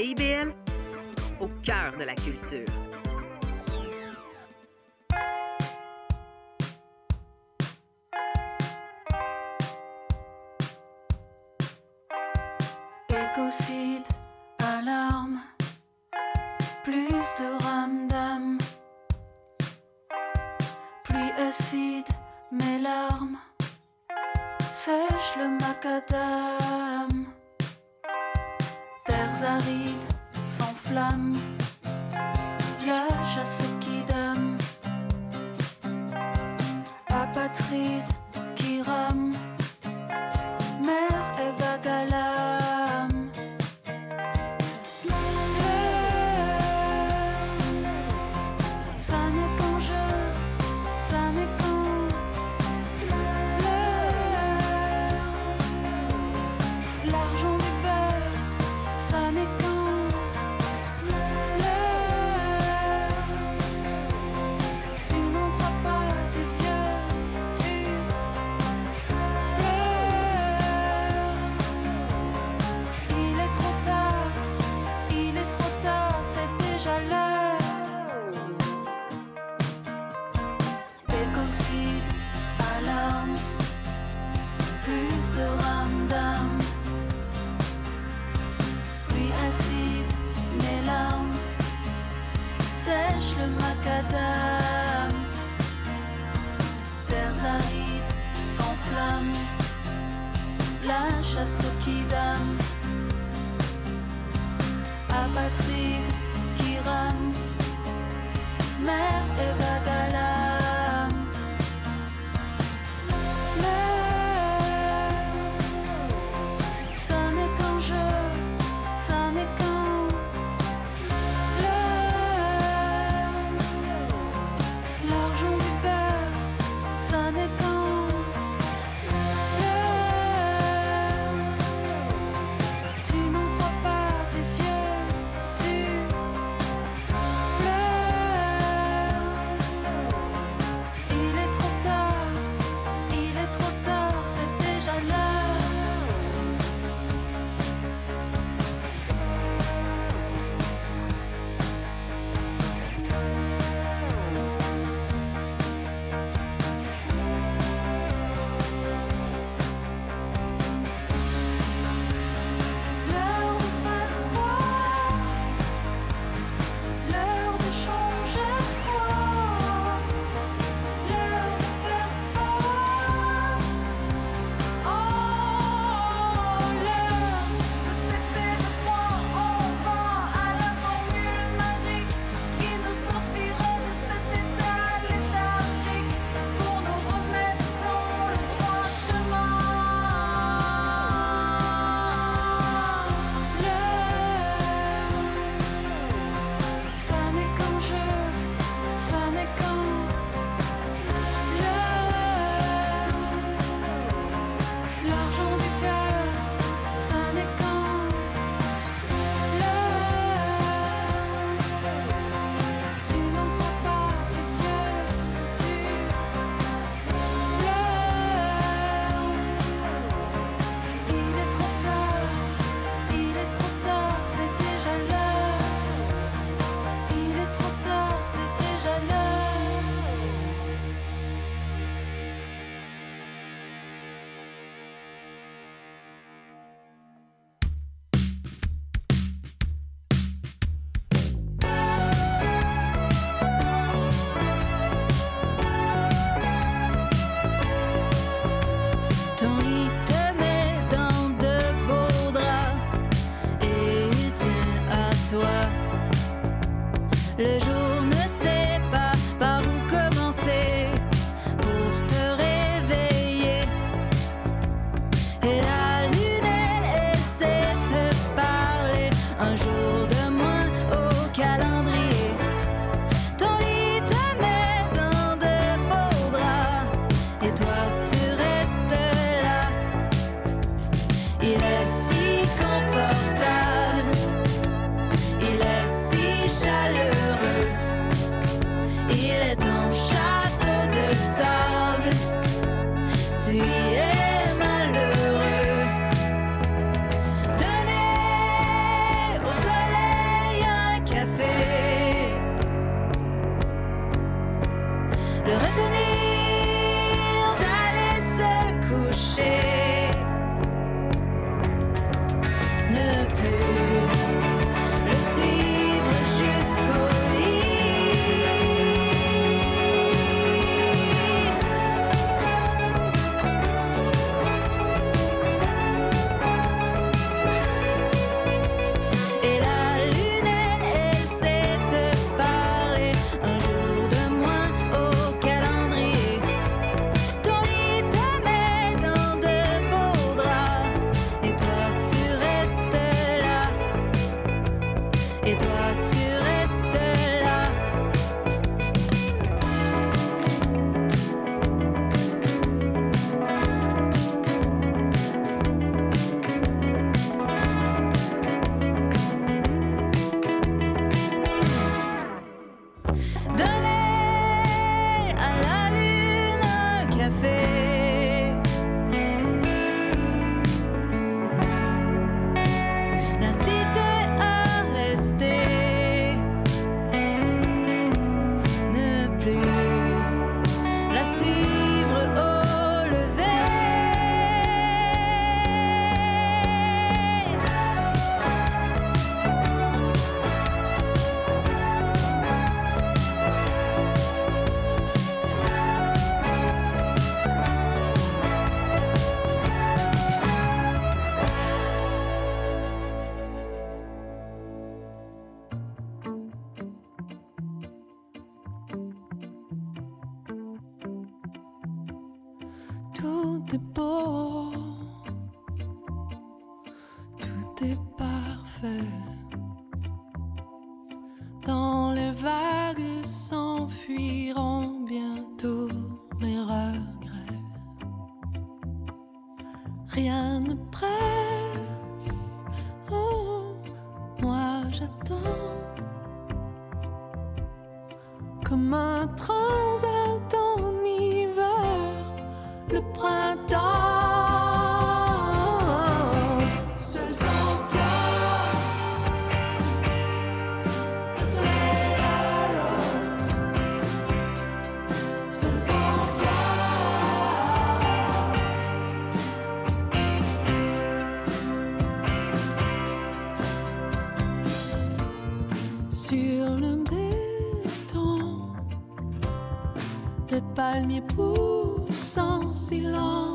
CIBL, au cœur de la culture. j'attends comme un transat en hiver, le printemps. palmier pousse en silence.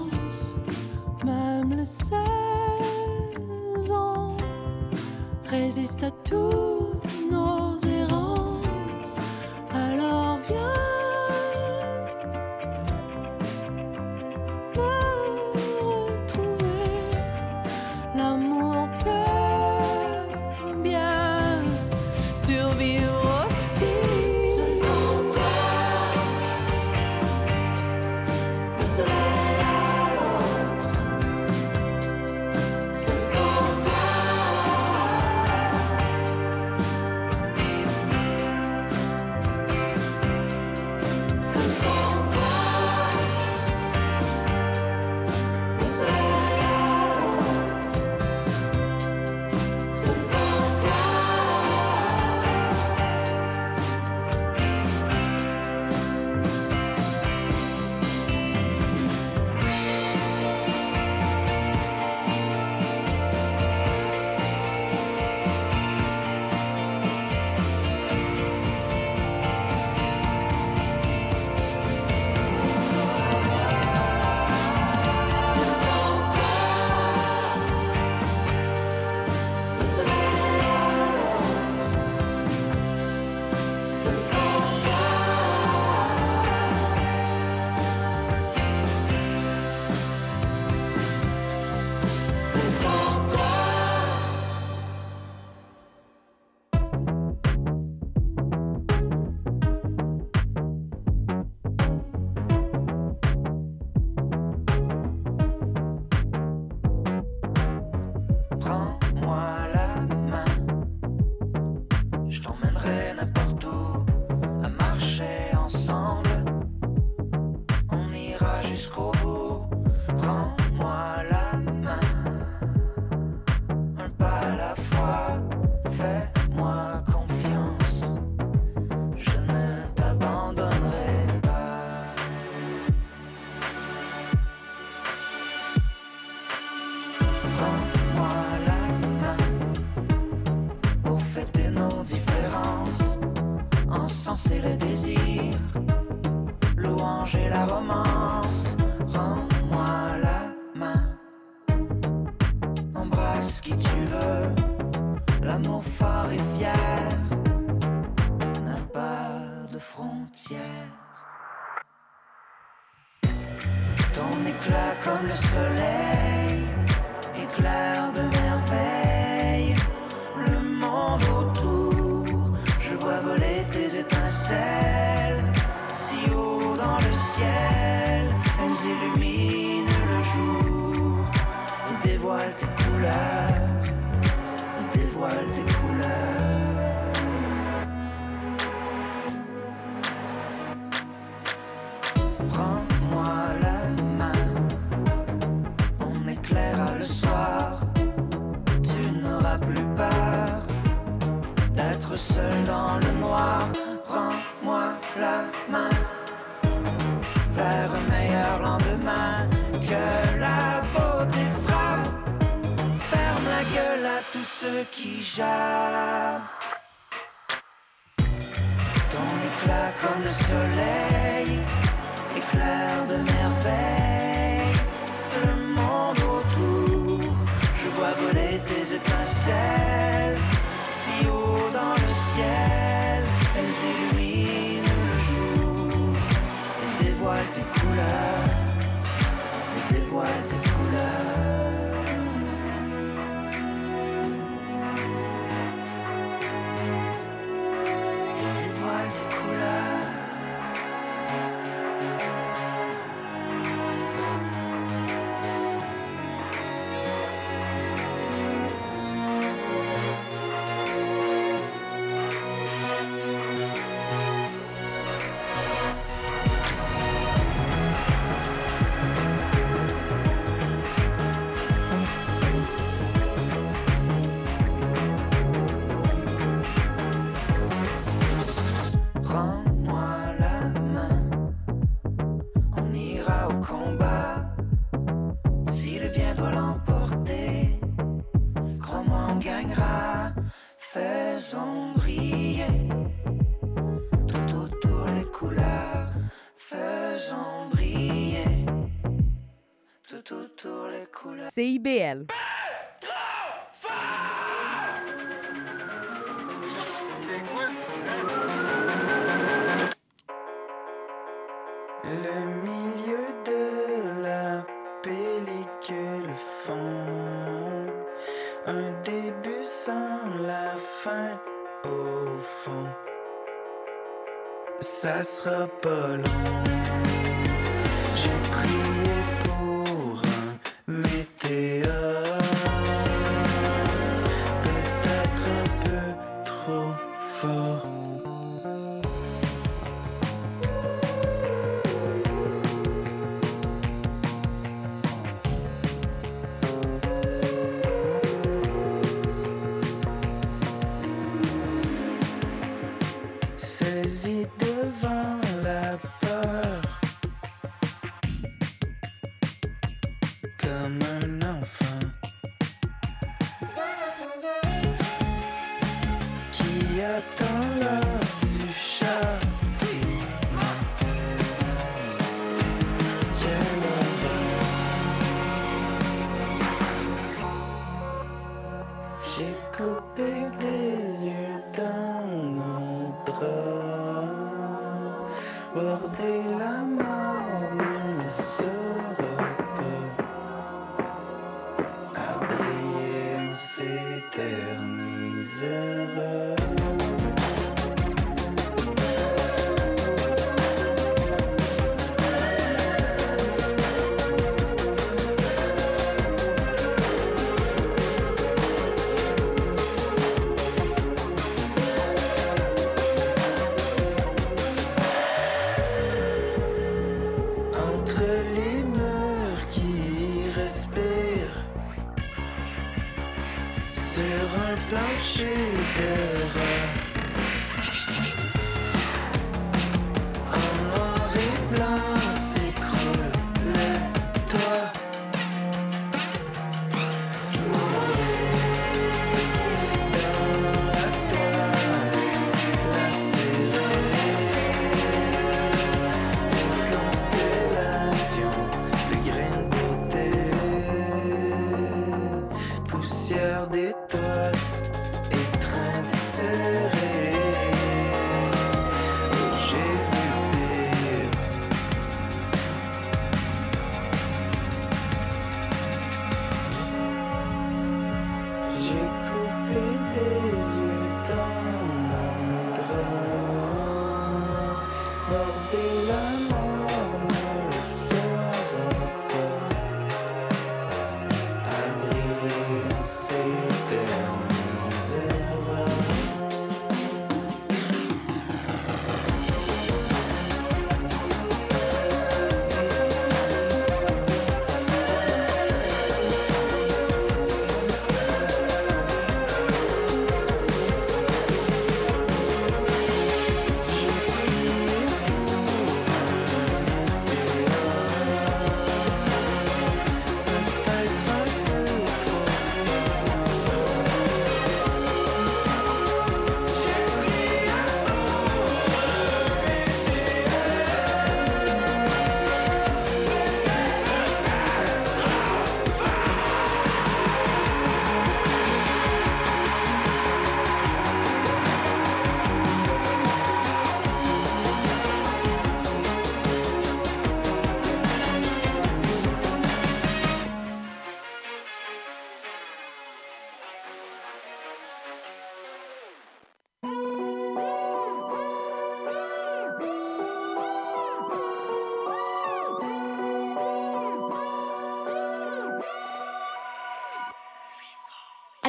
Le milieu de la pellicule fond. Un début sans la fin au fond. Ça sera pas long.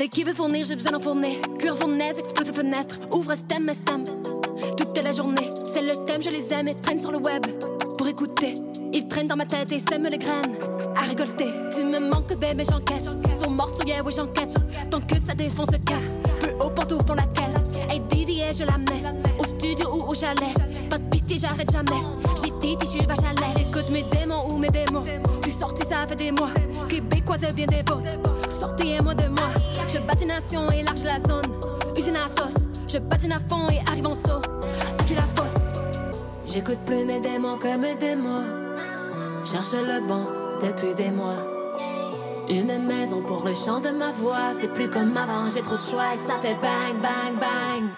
Allez, qui veut fournir, j'ai besoin d'en fournir. Cuir fournaise, explose fenêtre, ouvre stem, stem. Toute la journée, c'est le thème, je les aime et traîne sur le web. Pour écouter, ils traînent dans ma tête et sèment les graines. À récolter, tu me manques, bébé, j'encaisse. Son morceau, yeah, oui, j'enquête. Tant que ça défonce, se casse. Peu haut, pantoufle, font laquelle. Hey, Didier, je la mets. Au studio ou au chalet. Pas de pitié, j'arrête jamais. J'ai dit, je suis vache à. J'écoute mes démons ou mes démos. Puis sorti, ça fait des mois. Québécoise, bien des bottes. sortez et moi de moi. Je patine à Sion et large la zone. Usine à sauce, je patine à fond et arrive en saut. À qui la faute? J'écoute plus mes démons que mes démons. Cherche le bon depuis des mois. Une maison pour le chant de ma voix. C'est plus comme avant, j'ai trop de choix et ça fait bang, bang, bang.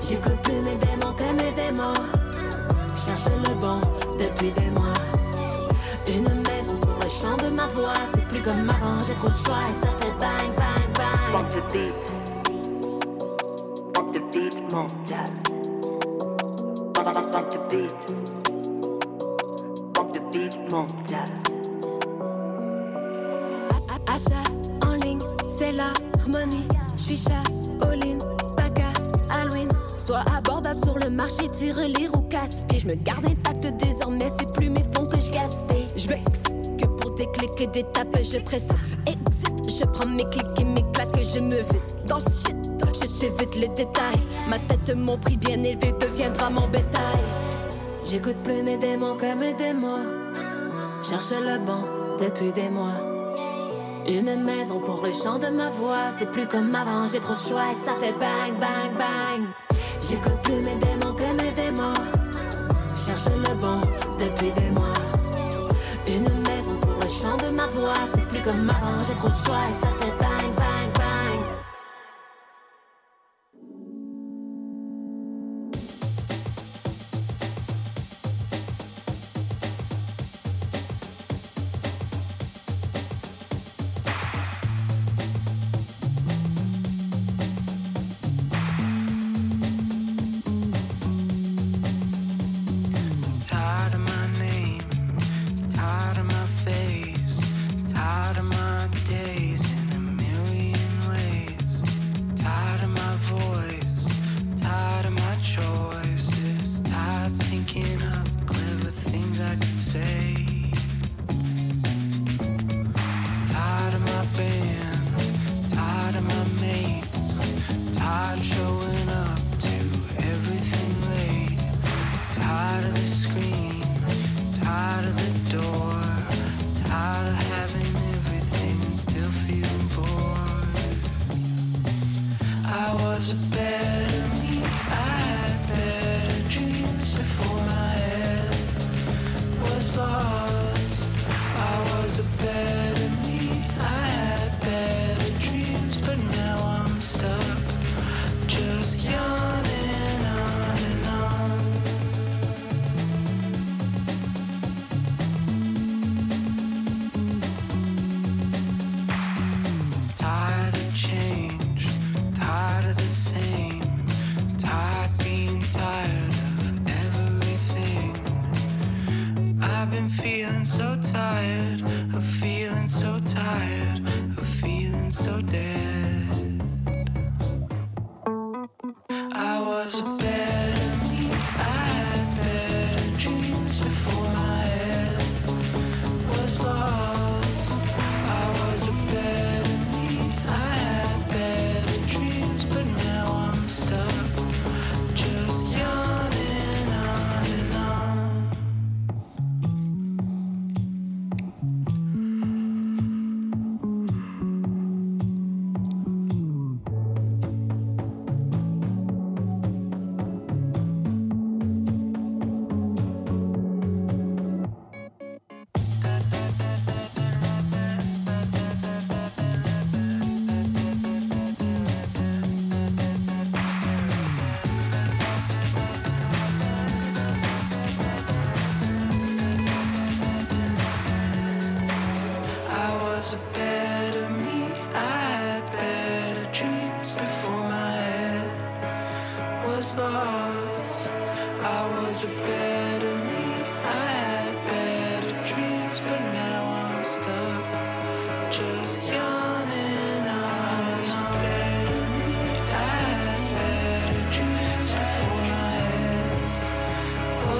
J'écoute plus mes démons que mes démons. Cherche le bon depuis des mois. Une maison pour le chant de ma voix. C'est plus comme avant, j'ai trop de choix et ça fait bang, bang, Fuck the beat. Fuck the beat, mo. Fuck, fuck, fuck the beat. Fuck the beat, mo. Achat en ligne, c'est l'harmonie. J'suis chat, all-in, paca, Halloween. Soit abordable sur le marché, tire lire ou casse-pied. J'me garde intact désormais, c'est plus mes fonds que je gaspille. Je presse exit. Je prends mes clics et mes claques, je me vide dans shit. Je t'évite les détails. Ma tête, mon prix bien élevé deviendra mon bétail. J'écoute plus mes démons que mes démons. Cherche le bon depuis des mois. Une maison pour le chant de ma voix. C'est plus comme avant, j'ai trop de choix et ça fait bang, bang, bang. J'écoute plus mes démons que mes démons. Cherche le bon depuis des mois. C'est plus comme avant, j'ai trop de choix et ça fait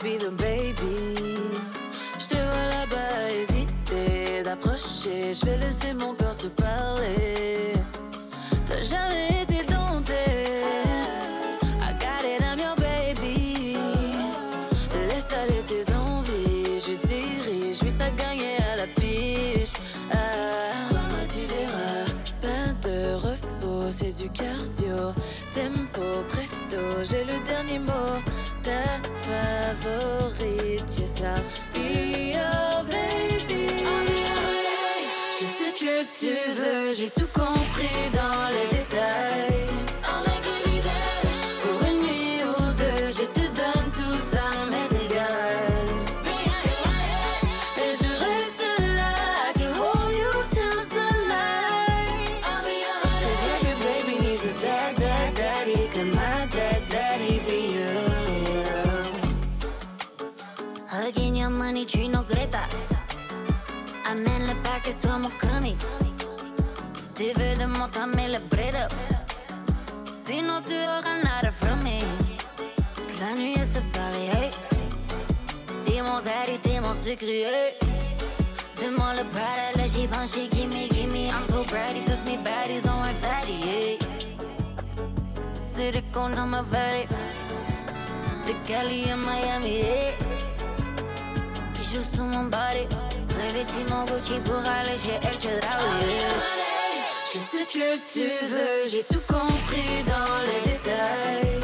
Je te vois là-bas hésiter d'approcher. Je vais laisser mon corps te parler. T'as jamais été dompté. I got it, I'm your baby. Laisse aller tes envies. Je dirige, lui t'as gagné à la piche. Ah, tu verras? Pas de repos, c'est du cardio. Tempo, presto, j'ai le dernier mot. Ta favorite, yes, I'll be your baby. Je sais que tu veux, j'ai tout compris dans les détails. Tu veux de mon temps, mais le bread up. Sinon, tu auras nada from me. La nuit, elle se hey. T'es mon zaddy, t'es mon sucré. Demande le Prada, le Givenchy, gimme, gimme. I'm so bratty, toutes mes baddies ont un fatty, hey. Cons dans ma valley. De Cali à Miami, hey. Il joue sous mon body. Revêtis mon Gucci pour aller chez El Chedraui. Je sais que tu veux, j'ai tout compris dans les détails.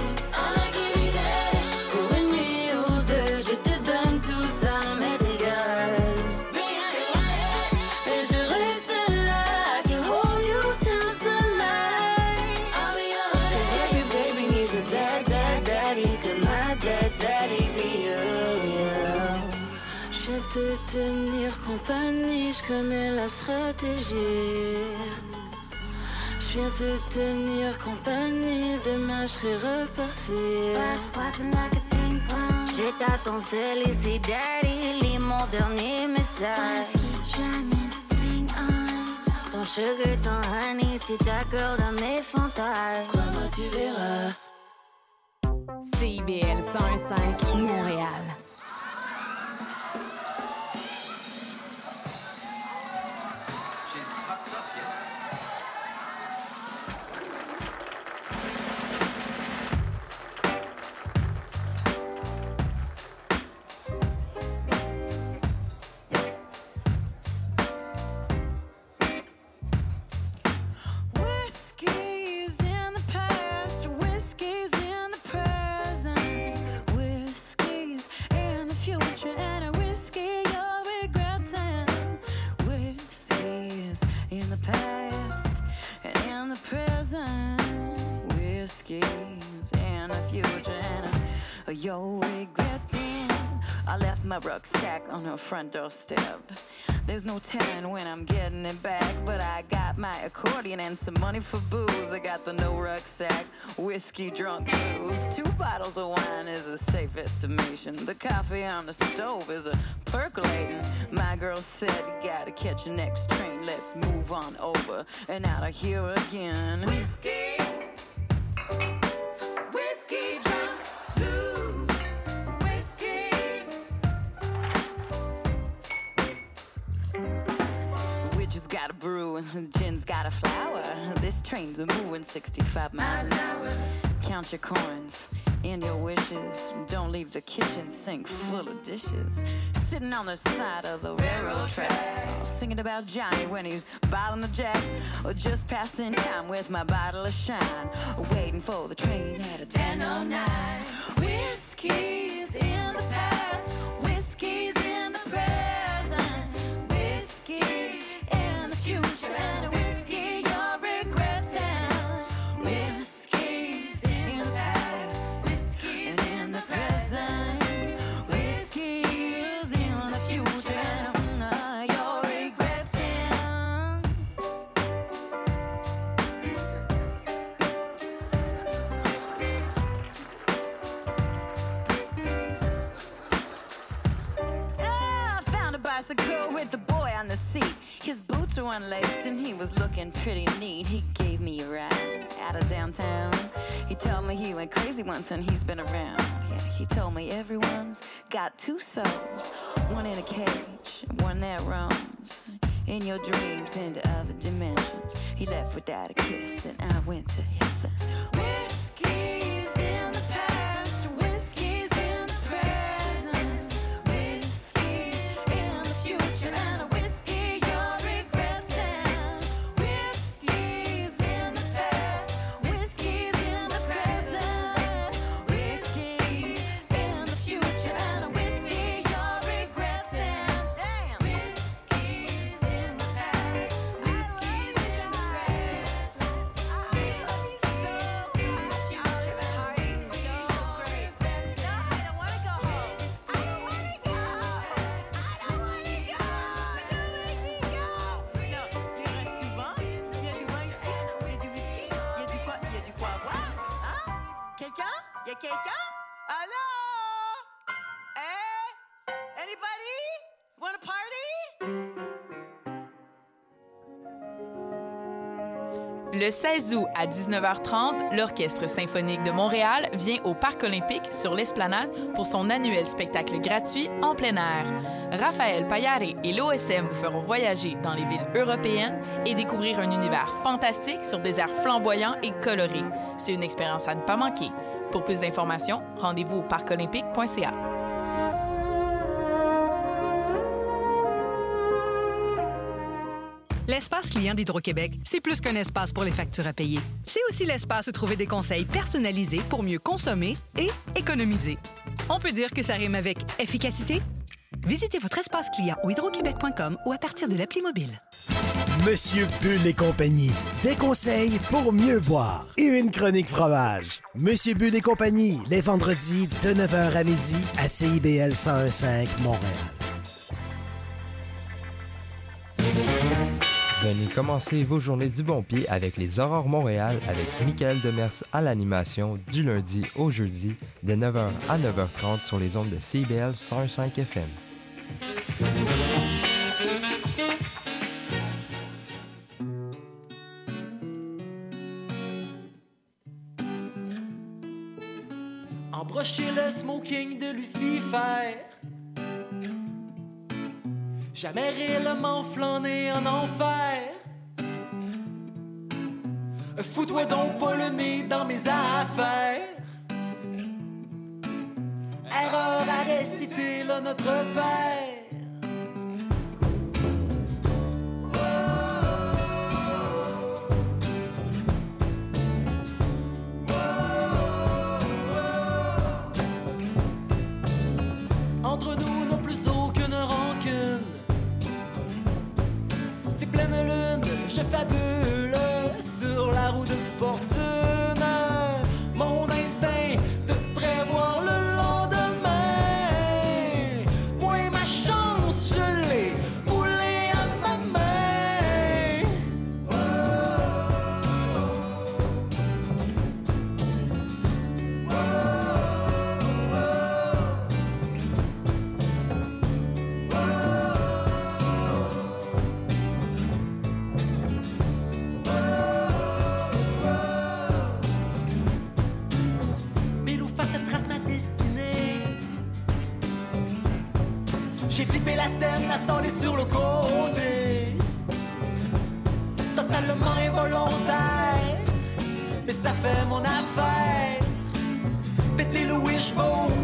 Pour une nuit ou deux, je te donne tout ça, mais. Et je reste là, I can hold you till sunlight. Every baby needs a dad, dad, daddy. Can my dad, daddy be you? Je te tenir compagnie, je connais la stratégie. Je viens te tenir compagnie, demain je serai reparti. J'ai ta ton seul ici, daddy. Lis mon dernier message. Ton sugar, ton honey, tu t'accordes à mes fantasmes. Crois-moi, tu verras. CIBL 101.5 Montréal. You're regretting. I left my rucksack on her front doorstep. There's no telling when I'm getting it back, but I got my accordion and some money for booze. I got the no rucksack, whiskey drunk blues. Two bottles of wine is a safe estimation. The coffee on the stove is a percolating. My girl said, gotta catch the next train, let's move on over and out of here again. Whiskey gin's a flower. This train's a moving 65 miles an hour. Count your coins and your wishes. Don't leave the kitchen sink full of dishes. Sitting on the side of the railroad track, singing about Johnny when he's bottling the jack, or just passing time with my bottle of shine, waiting for the train at a 10:09. Whiskey's in to unlaced and he was looking pretty neat. He gave me a ride out of downtown. He told me he went crazy once and he's been around. Yeah, he told me everyone's got two souls, one in a cage, one that roams in your dreams into other dimensions. He left without a kiss and I went to heaven. Whiskey's Le 16 août à 19h30, l'Orchestre symphonique de Montréal vient au Parc olympique sur l'Esplanade pour son annuel spectacle gratuit en plein air. Raphaël Payare et l'OSM vous feront voyager dans les villes européennes et découvrir un univers fantastique sur des airs flamboyants et colorés. C'est une expérience à ne pas manquer. Pour plus d'informations, rendez-vous au parcolympique.ca. L'espace client d'Hydro-Québec, c'est plus qu'un espace pour les factures à payer. C'est aussi l'espace où trouver des conseils personnalisés pour mieux consommer et économiser. On peut dire que ça rime avec efficacité? Visitez votre espace client au hydroquebec.com ou à partir de l'appli mobile. Monsieur Bull et compagnie. Des conseils pour mieux boire. Et une chronique fromage. Monsieur Bull et compagnie, les vendredis de 9h à midi à CIBL 1015 Montréal. Venez commencer vos journées du bon pied avec les Aurores Montréal avec Michael Demers à l'animation du lundi au jeudi de 9h à 9h30 sur les ondes de CBL 105 FM. Embrocher le smoking de Lucifer. Jamais réellement flâner en enfer. Fous-toi donc pas le nez dans mes affaires. Erreur à réciter là notre père. Fabule sur la roue de fortune. Ça fait mon affaire. Péter le wishbone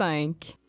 101.5.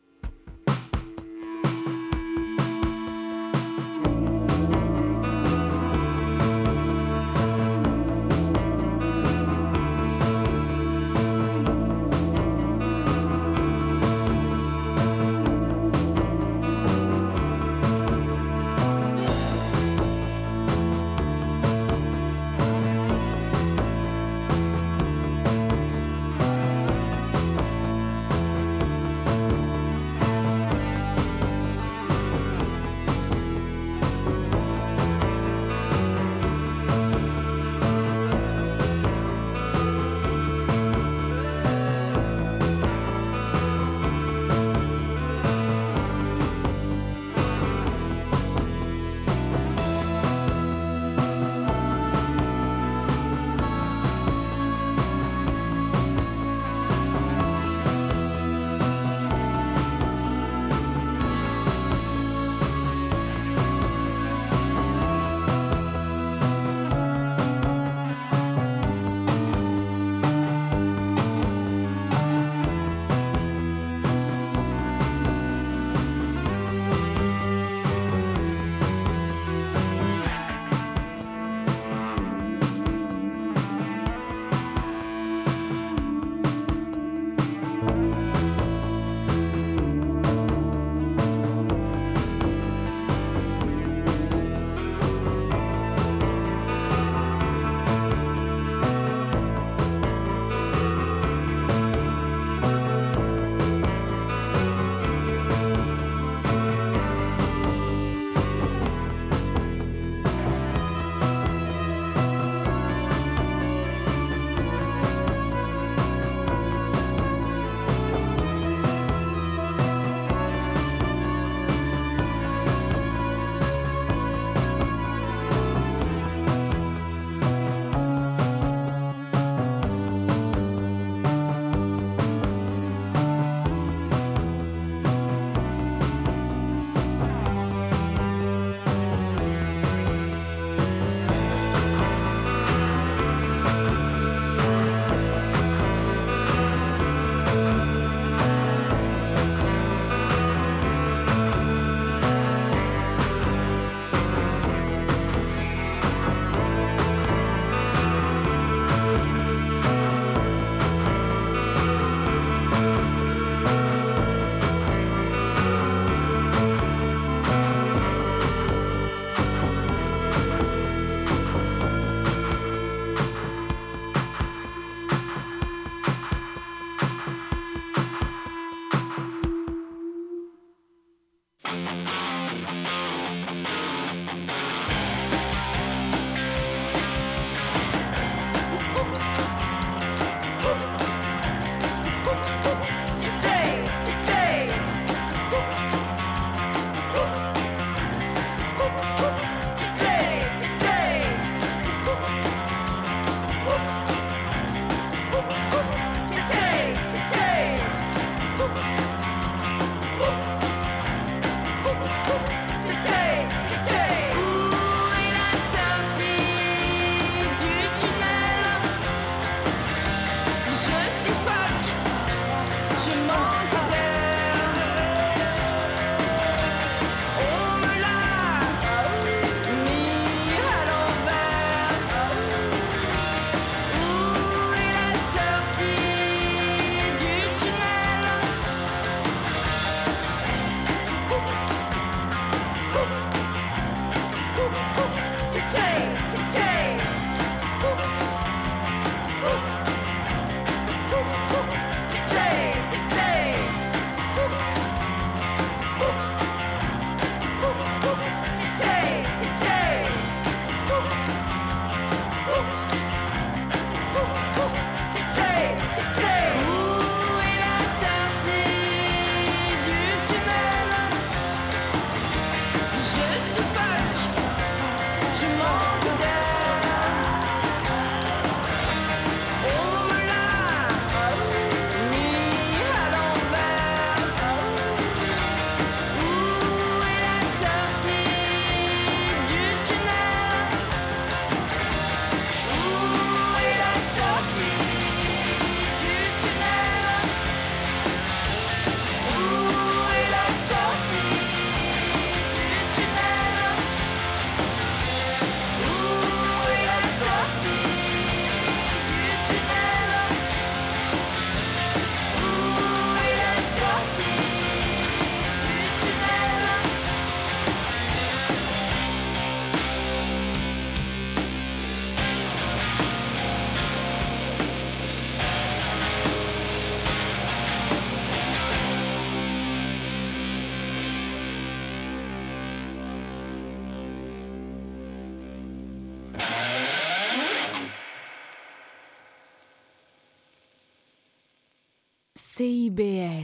baby.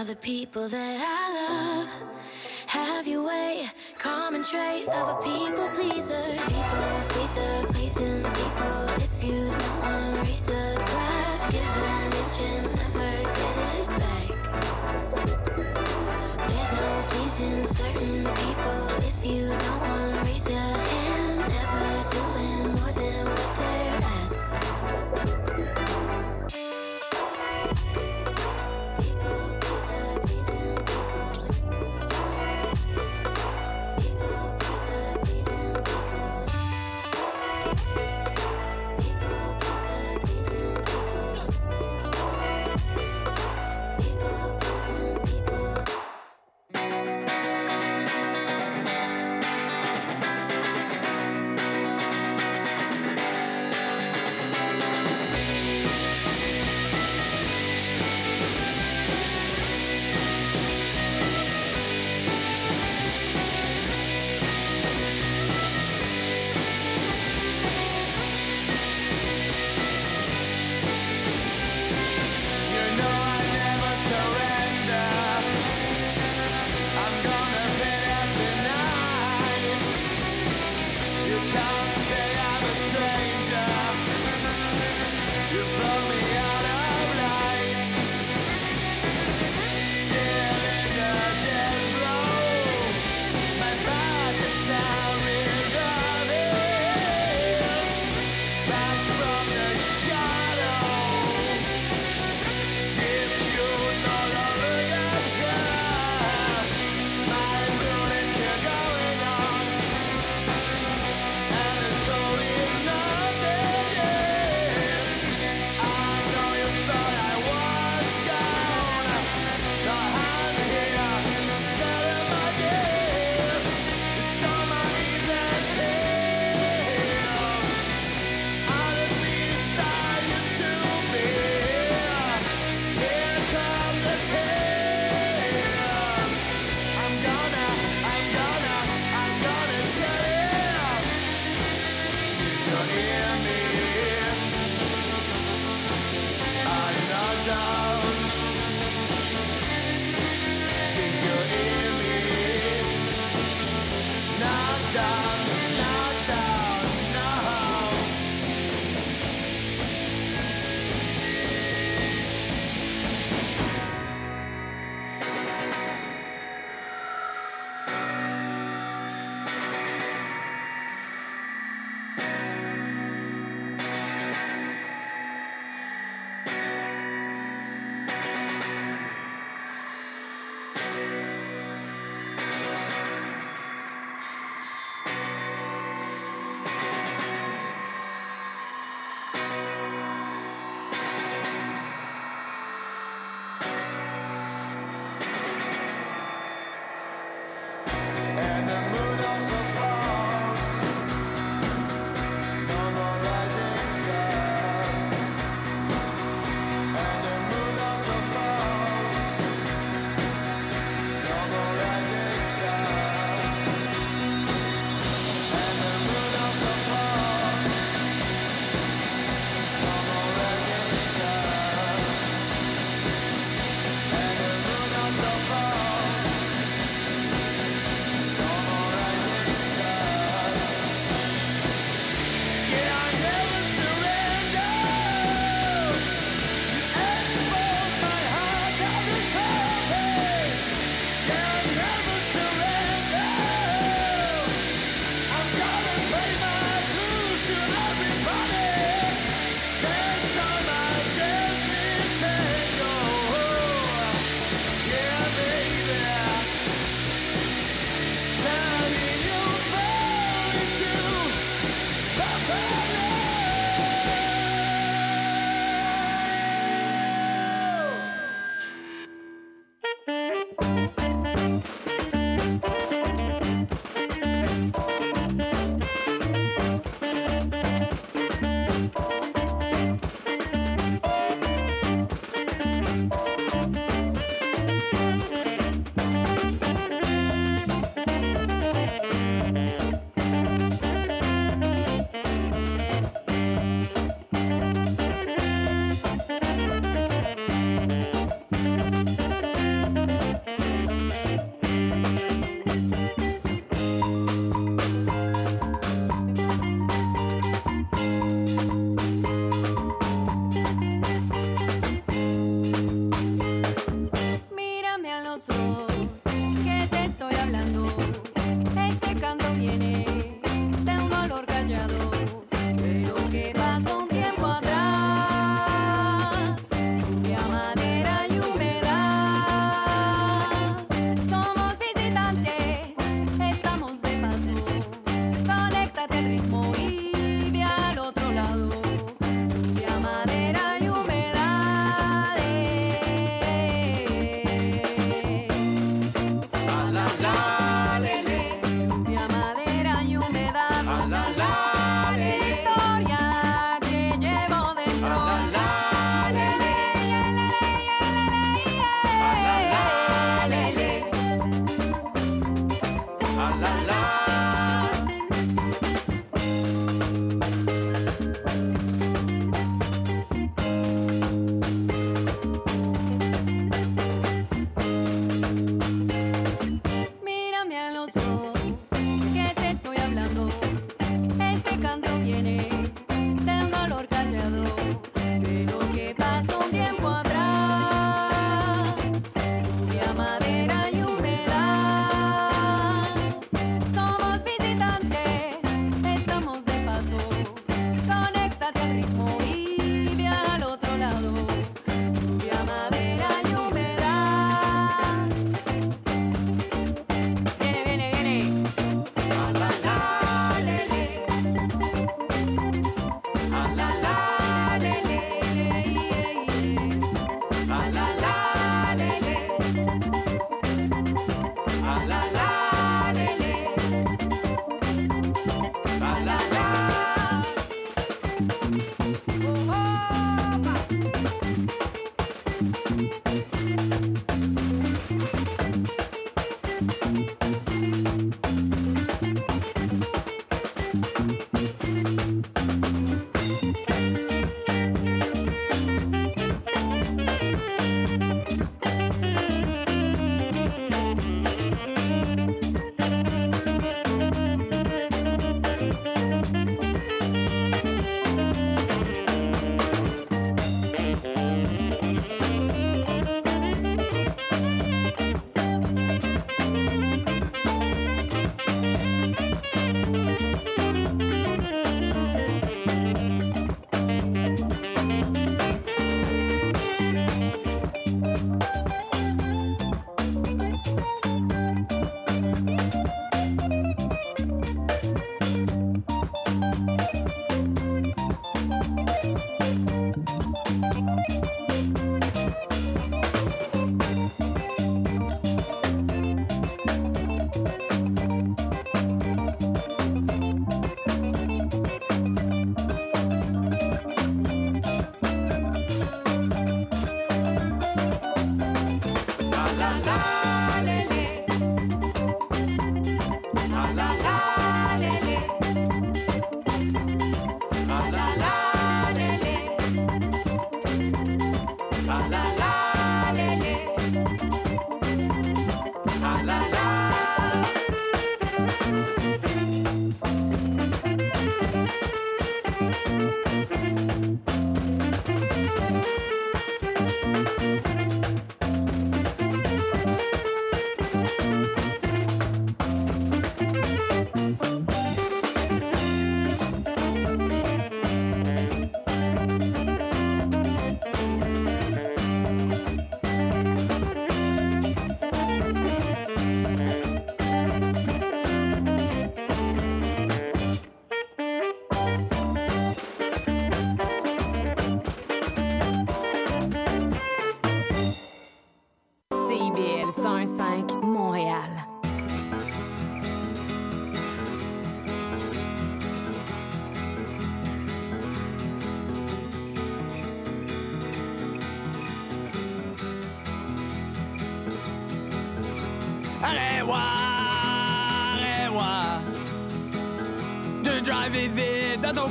are the people that I love. Have your way, common trait of a people pleaser. People pleaser, pleasing people. If you know one, raise a glass, give an inch and never get it back. There's no pleasing certain people. If you know one.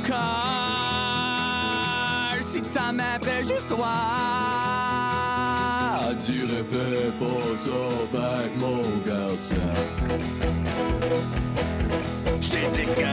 col si ta main près juste toi. Tu refais pas ça, ben, back mon garçon. J'ai dit que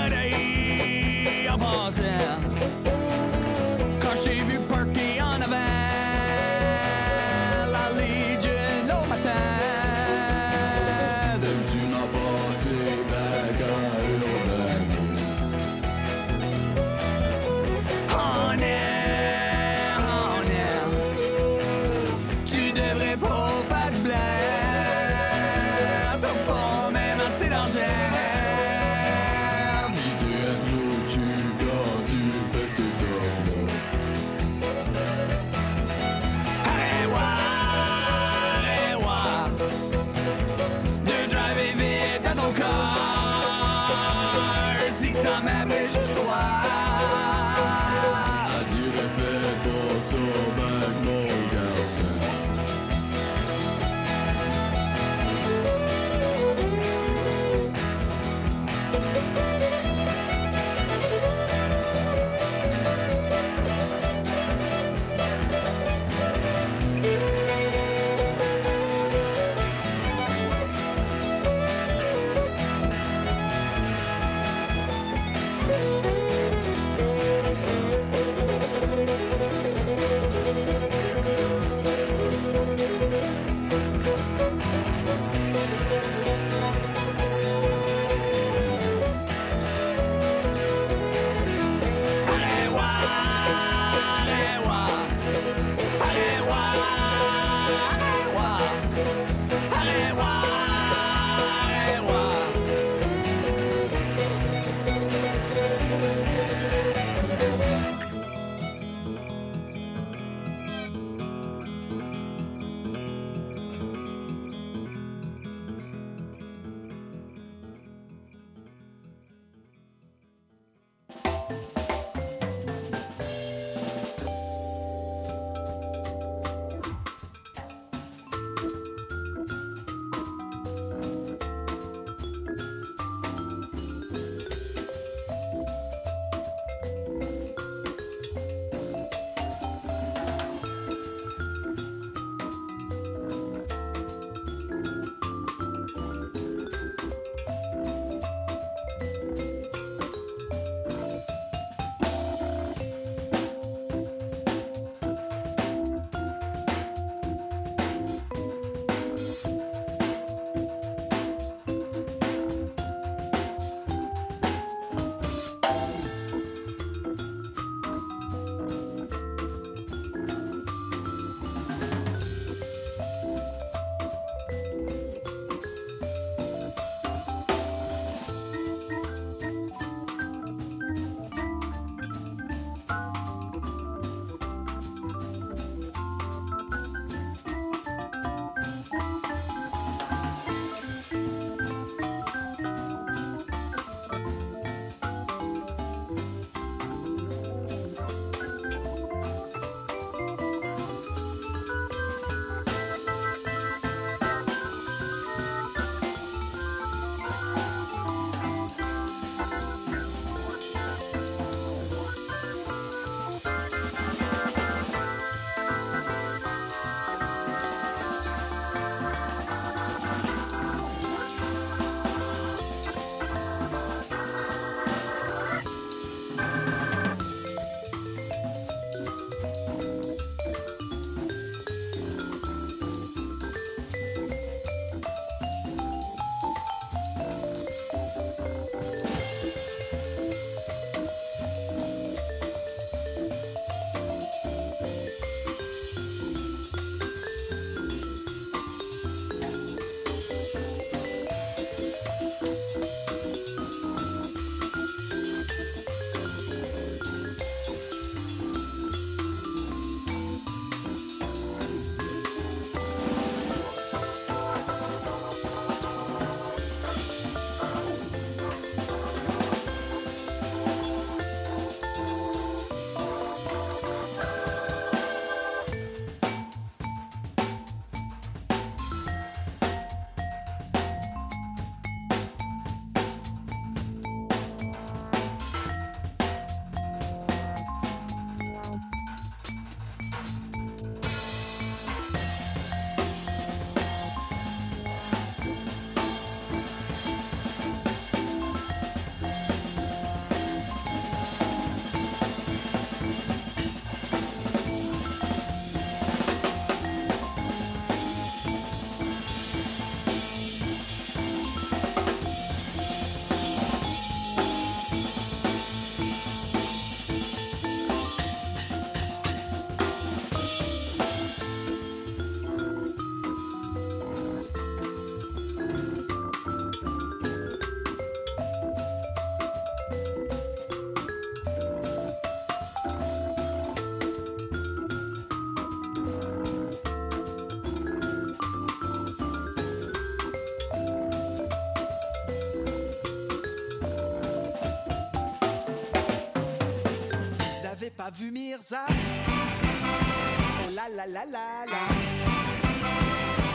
vu Mirza? Oh la la la la la. La.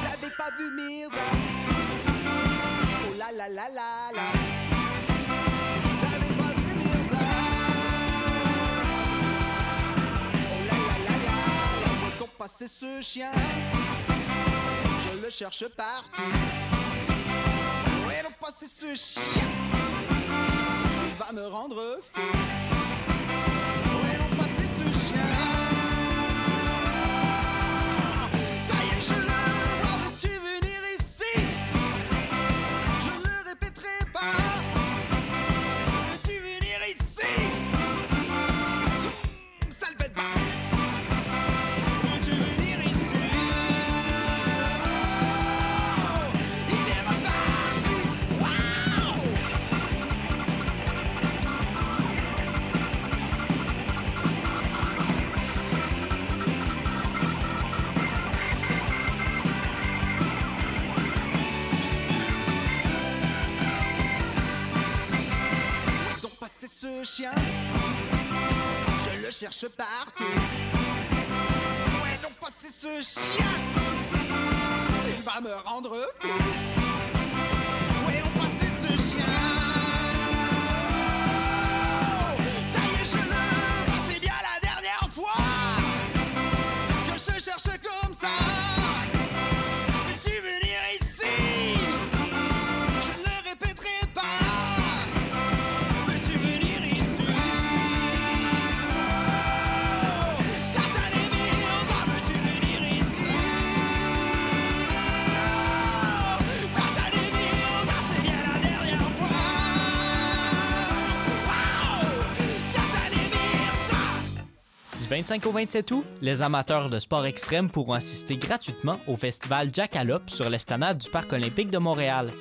J'avais pas vu Mirza? Oh la la la la la. Passé ce chien Je le cherche partout. Où est donc passé ce chien? Thank you. 25 au 27 août, les amateurs de sport extrême pourront assister gratuitement au festival Jackalope sur l'esplanade du Parc olympique de Montréal.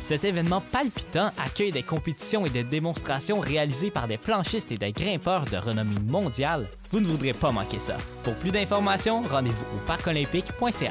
Cet événement palpitant accueille des compétitions et des démonstrations réalisées par des planchistes et des grimpeurs de renommée mondiale. Vous ne voudrez pas manquer ça. Pour plus d'informations, rendez-vous au parcolympique.ca.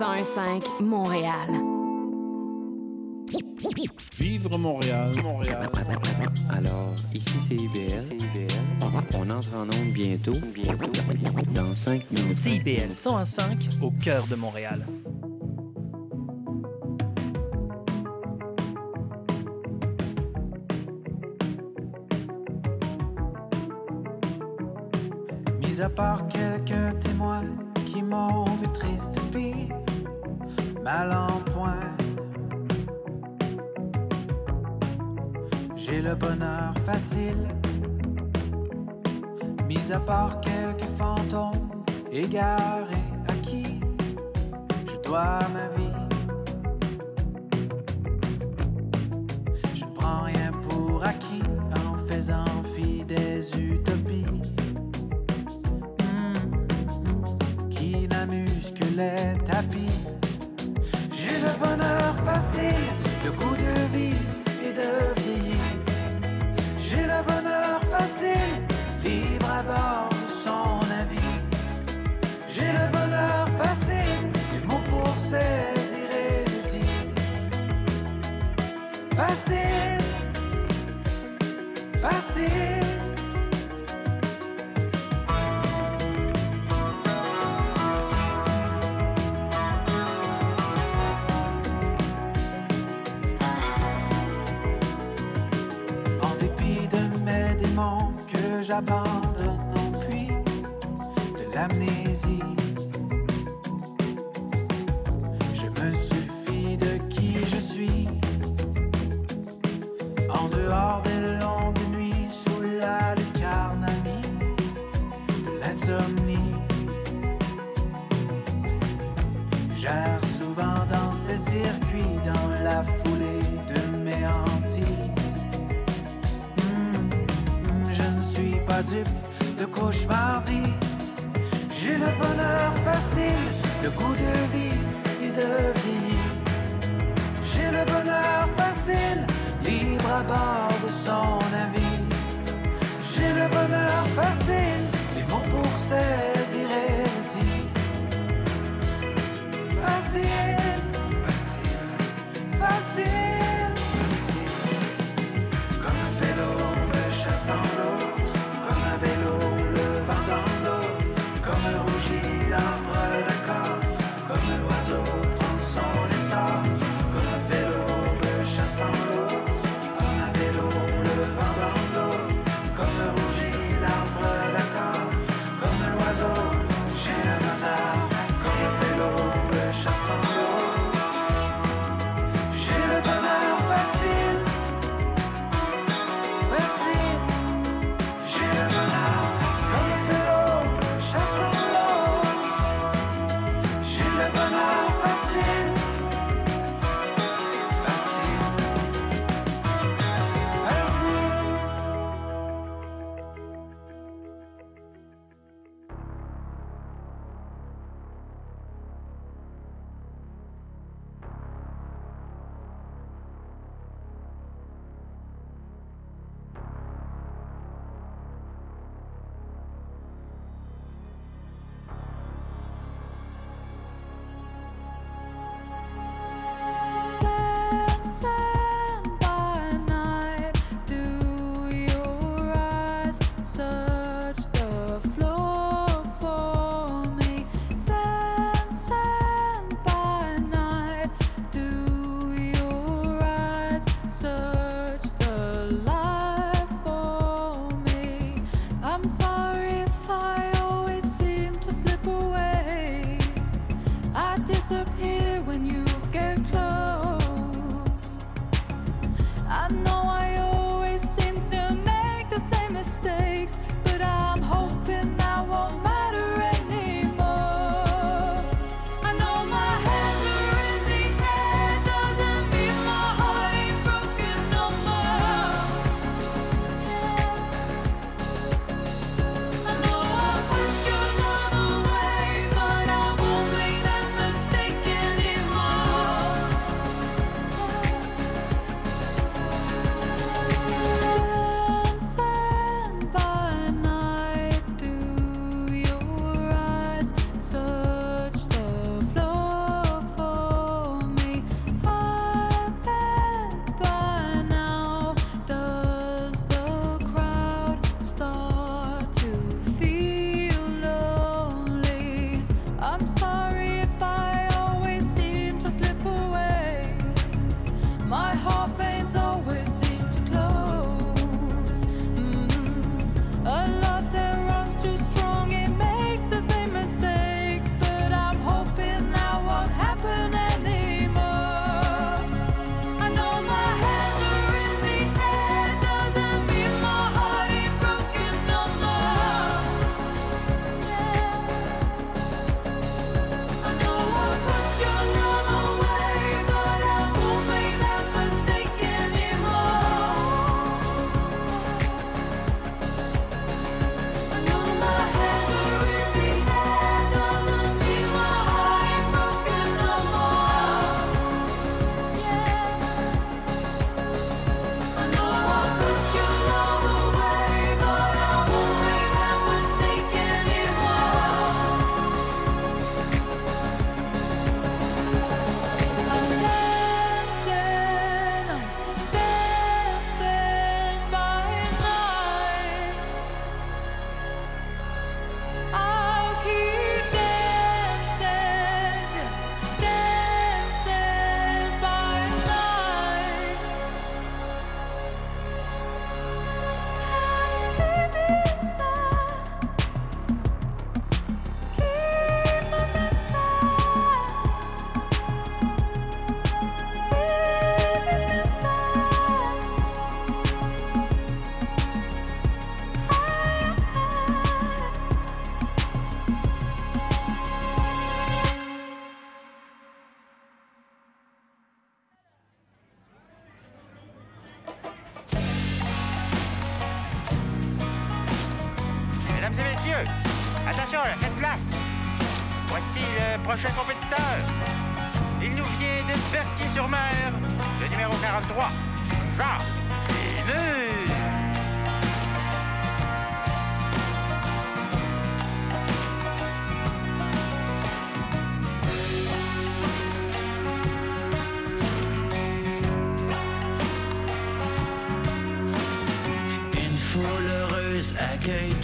101.5 Montréal. Vivre Montréal, Montréal. Alors, ici c'est IBL. On entre en onde bientôt. Bientôt. Dans 5 minutes. CIBL 105 au cœur de Montréal. Mis à part quelques J'ai le bonheur facile, mis à part quelques fantômes égarés à qui je dois ma vie.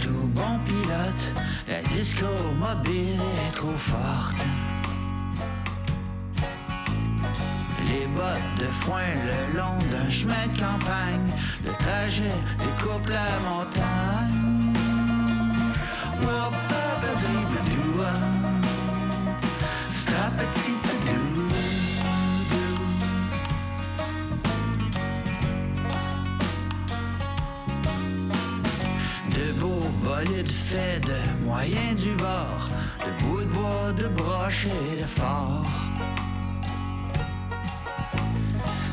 Tout bon pilote. La disco mobile est trop forte. Les bottes de foin le long d'un chemin de campagne. Le trajet découpe la montagne. Wop-a-ba-dee-ba-doo-ah. Strap-a-ti-ba-doo. Beaux bolides faits de moyens du bord, de bouts de bois, de broches et de forts.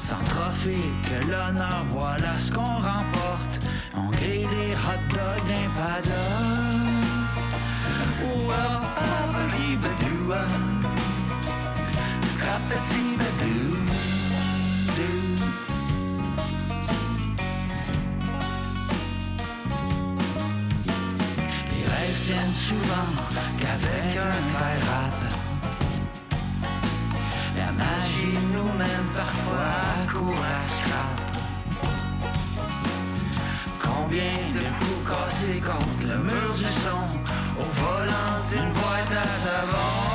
Sans trophée que l'honneur, voilà ce qu'on remporte. On grille des hot dogs d'un paddock. Scrapati-ba-doo. doo. Tiennent souvent qu'avec un taille rap. La magie nous mène parfois à court à scrap. Combien de coups cassés contre le mur du son au volant d'une boîte à savon?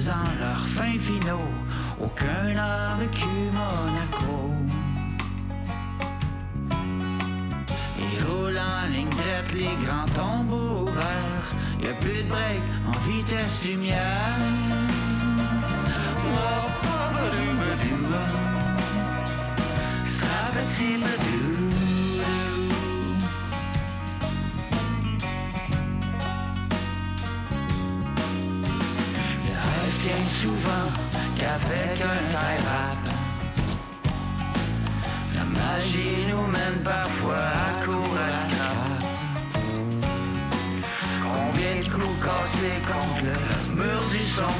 Faisant leurs fins finaux, aucun n'a vécu Monaco. Et roulant ligne droite, les grands tombeaux ouverts, y a plus de break en vitesse lumière. Tient souvent qu'avec un taille rap. La magie nous mène parfois à court à scrap. Combien de coups cassés contre le mur du son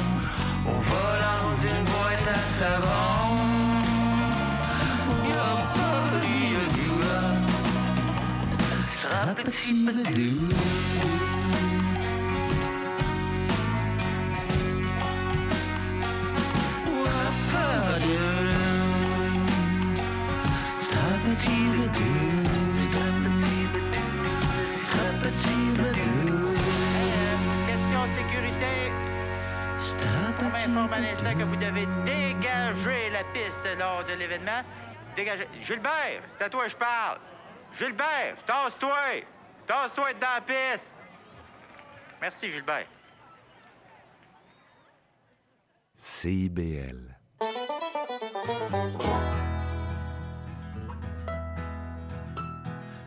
au volant d'une boîte à savon. Sécurité. On que vous devez dégager la piste lors de l'événement. Dégagez. Gilbert, c'est à toi que je parle. Gilbert, tasse-toi. Tasse-toi dans la piste. Merci, Gilbert. CIBL.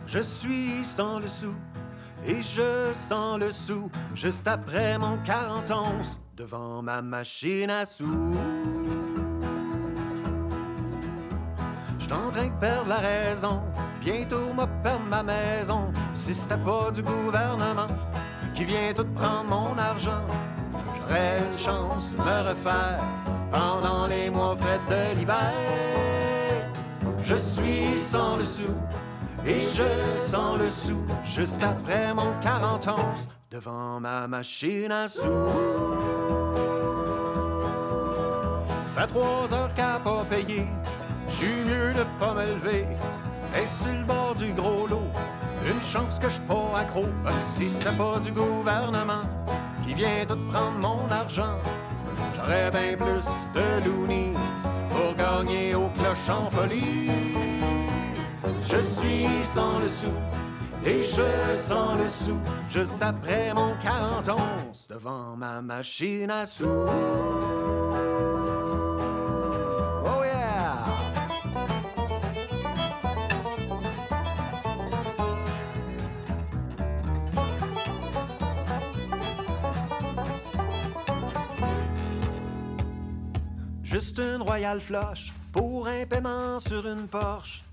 Je suis sans le sou et je sens le sou juste après mon 40 onces devant ma machine à sous. J'suis en train de perdre la raison, bientôt m'a perdre ma maison. Si c'était pas du gouvernement qui vient tout prendre mon argent, j'aurais une chance de me refaire pendant les mois frais de l'hiver. Je suis sans le sou et je sens le sou juste après mon 40 onces devant ma machine à sous. Fait trois heures qu'à pas payer, j'suis mieux de pas me lever. Et sur le bord du gros lot, une chance que je pas accro. Ah, Si c'était pas du gouvernement qui vient tout prendre mon argent, j'aurais bien plus de loonies pour gagner au en folie. Je suis sans le sou et je sens le sou juste après mon 40 onces devant ma machine à sous. Juste une royale flush pour un paiement sur une Porsche.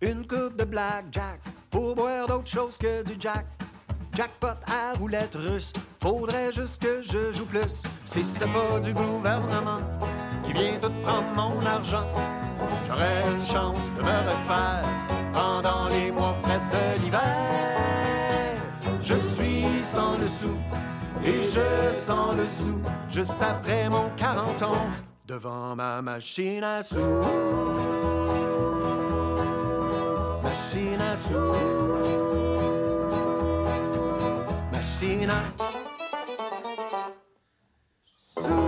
Une coupe de blackjack pour boire d'autre chose que du jack. Jackpot à roulette russe, faudrait juste que je joue plus. Si c'était pas du gouvernement qui vient tout prendre mon argent, j'aurais une chance de me refaire pendant les mois frais de l'hiver. Je suis sans le sou et je sens le sou juste après mon 41 devant ma machine à sous. Machine à sous. Machine à Agendas,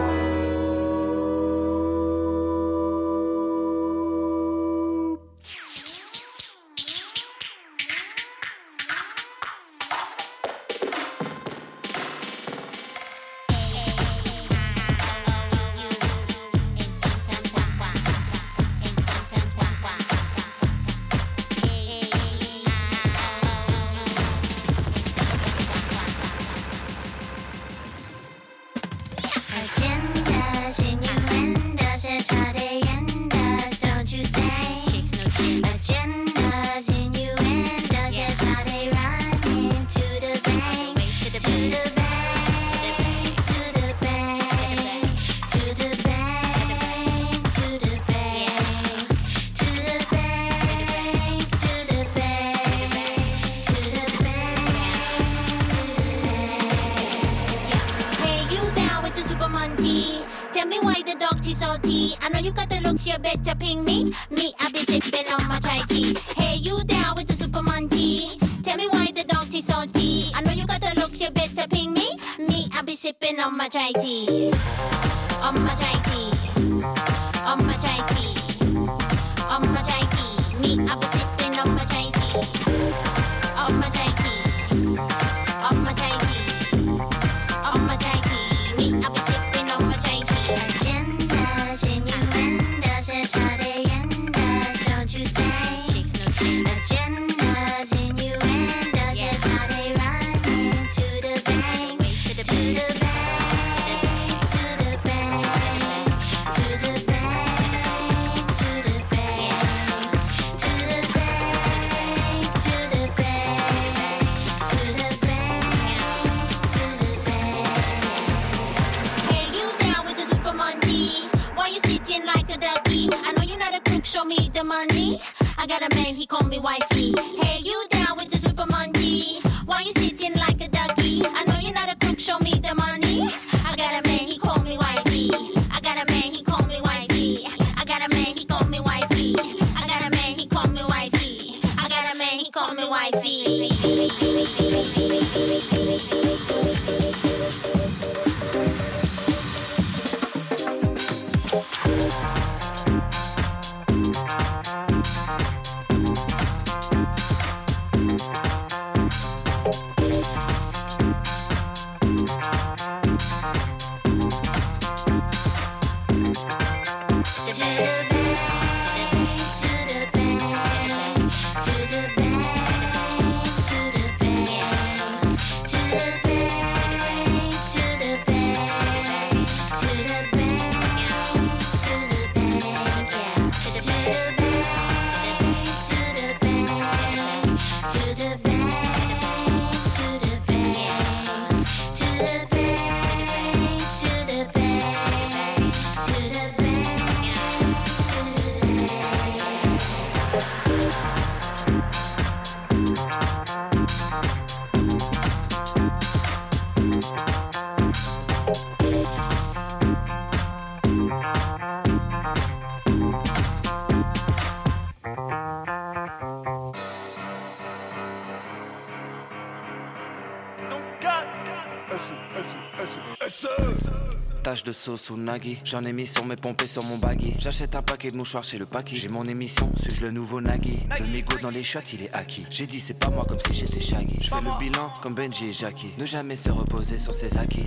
de sauce ou nagui, j'en ai mis sur mes pompes et sur mon baggy. J'achète un paquet de mouchoirs chez le paquet. J'ai mon émission, suis-je le nouveau Nagui? Le mégot dans les shots, il est acquis. J'ai dit c'est pas moi comme si j'étais Shaggy. Je fais le bilan comme Benji et Jackie. Ne jamais se reposer sur ses acquis.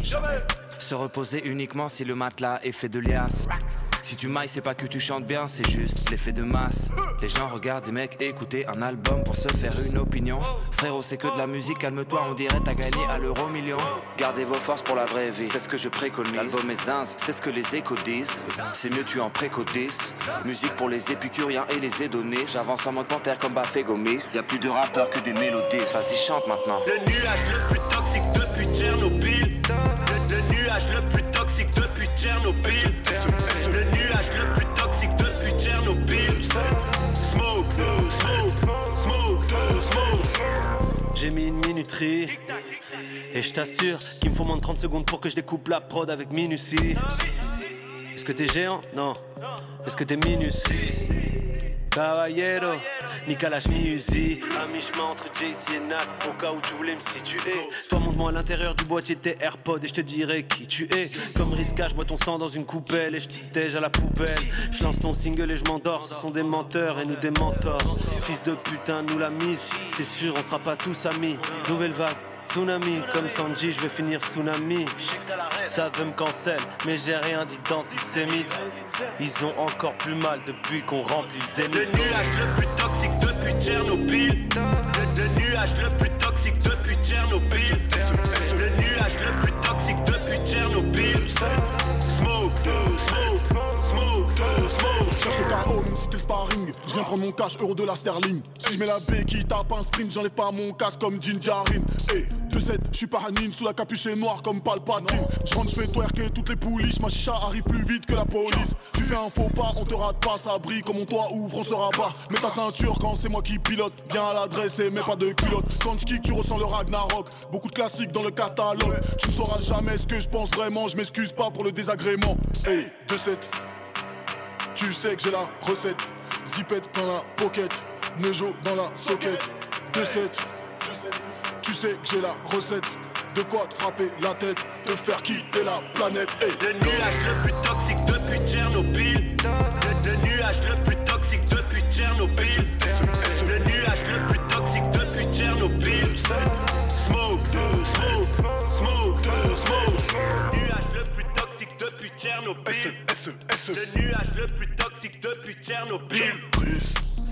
Se reposer uniquement si le matelas est fait de liasse. Si tu mailles, c'est pas que tu chantes bien, c'est juste l'effet de masse. Les gens regardent des mecs écouter un album pour se faire une opinion. Frérot, c'est que de la musique, calme-toi, on dirait t'as gagné à l'euro million. Gardez vos forces pour la vraie vie, c'est ce que je préconise. L'album est zinz, c'est ce que les échos disent. C'est mieux tu en précodises. Musique pour les épicuriens et les hédonistes. J'avance en mode panthère comme Bafé Gomis. Y a plus de rappeurs que des mélodies. Vas-y, chante maintenant. Le nuage le plus toxique depuis Tchernobyl. Le, le nuage le plus toxique depuis Tchernobyl. J'ai mis une minuterie. Et je t'assure qu'il me faut moins de 30 secondes pour que je découpe la prod avec minutie. Est-ce que t'es géant? Non. Est-ce que t'es minutie? Caballero, Nicolas mi Uzi À mi-chemin entre JC et Nas Au cas où tu voulais me situer. Toi montre-moi à l'intérieur du boîtier tes AirPods Et je te dirai qui tu es. Comme Riska, je bois ton sang dans une coupelle Et je t'étège à la poubelle. Je lance ton single et je m'endors. Ce sont des menteurs et nous des mentors. Fils de putain, nous la mise. C'est sûr, on sera pas tous amis. Nouvelle vague Tsunami, comme Sanji, je vais finir tsunami. Ça veut me cancel, mais j'ai rien dit d'antisémite. Ils ont encore plus mal depuis qu'on remplit le zénith. Le nuage le plus toxique depuis Tchernobyl. Le, le nuage le plus toxique depuis Tchernobyl. Le nuage le plus toxique depuis Tchernobyl. Smoke. Cherche le KO, même si t'es sparring. Je viens prendre mon cash, euro de la sterling. Si je mets la béquille, tape un sprint, j'enlève pas mon casque comme Jinjarin. Hey, 2-7, je suis pas sous la capuche noire comme Palpatine. Je rentre, je fais twerker toutes les pouliches. Ma chicha arrive plus vite que la police. Tu fais un faux pas, on te rate pas, ça brille comme mon toit ouvre, on se rabat. Mets ta ceinture quand c'est moi qui pilote. Viens à l'adresse et mets pas de culotte. Quand je kick, tu ressens le Ragnarok. Beaucoup de classiques dans le catalogue. Tu ne sauras jamais ce que je pense vraiment, je m'excuse pas pour le désagrément. Hey, 2-7. Tu sais que j'ai la recette. Zipette dans la pocket. Nejo dans la socket. 2-7. Tu sais que j'ai la recette. De quoi te frapper la tête. De faire quitter la planète. Hey, Le nuage le plus toxique depuis Tchernobyl. Le, nuage le plus toxique depuis Tchernobyl. Le nuage le plus toxique depuis Tchernobyl. Smoke, smoke, smoke, smoke. Toxique depuis Tchernobyl. Le nuage le plus toxique depuis Tchernobyl.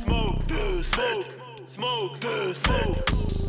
Smoke, smoke, smoke, smoke.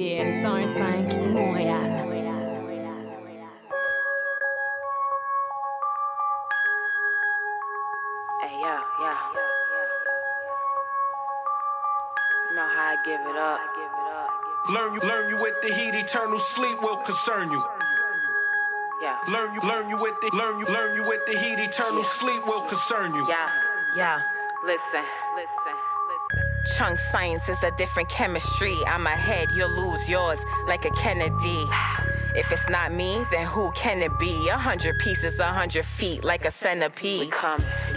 CIBL 105 Montréal. Hey, yeah, yeah. You know how I give it up. Learn you, learn you with the heat, eternal sleep will concern you. Yeah. Learn you, learn you with the, learn you, learn you with the heat, eternal sleep will concern you. Yeah, yeah. Listen, listen. Chunk science is a different chemistry. I'm ahead, you'll lose yours like a Kennedy. If it's not me, then who can it be? A hundred pieces, a hundred feet, like a centipede.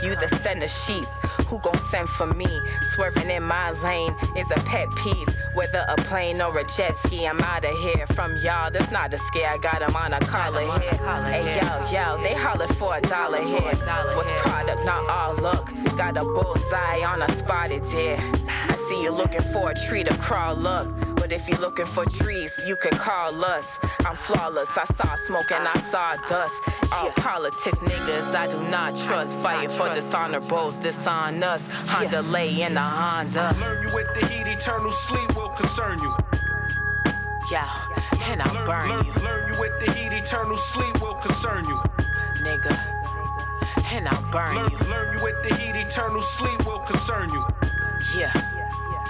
You the center sheep, who gon' send for me? Swerving in my lane is a pet peeve. Whether a plane or a jet ski, I'm outta here. From y'all, that's not a scare. I got 'em on a collar here. Hey yo, yo, they holler for a dollar here. Was product, not all look. Got a bullseye on a spotted deer. I see looking for a tree to crawl up. But if you're looking for trees, you can call us. I'm flawless. I saw smoke and I saw dust. All politics niggas I do not trust. Fighting for dishonorables, dishon us. Honda lay in the Honda. Learn you with the heat, eternal sleep will concern you. Yeah, and I'll Learn, burn learn, you, learn you with the heat, eternal sleep will concern you. nigga. And I'll burn Learn, you. learn you with the heat, eternal sleep will concern you. Yeah.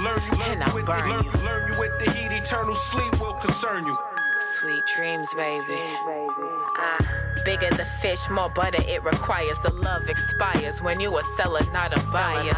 Learn you, learn And you I'll with the, burn learn, you. learn you with the heat, eternal sleep will concern you. Sweet dreams, baby. Ah, bigger the fish, more butter it requires. The love expires when you a seller, not a buyer.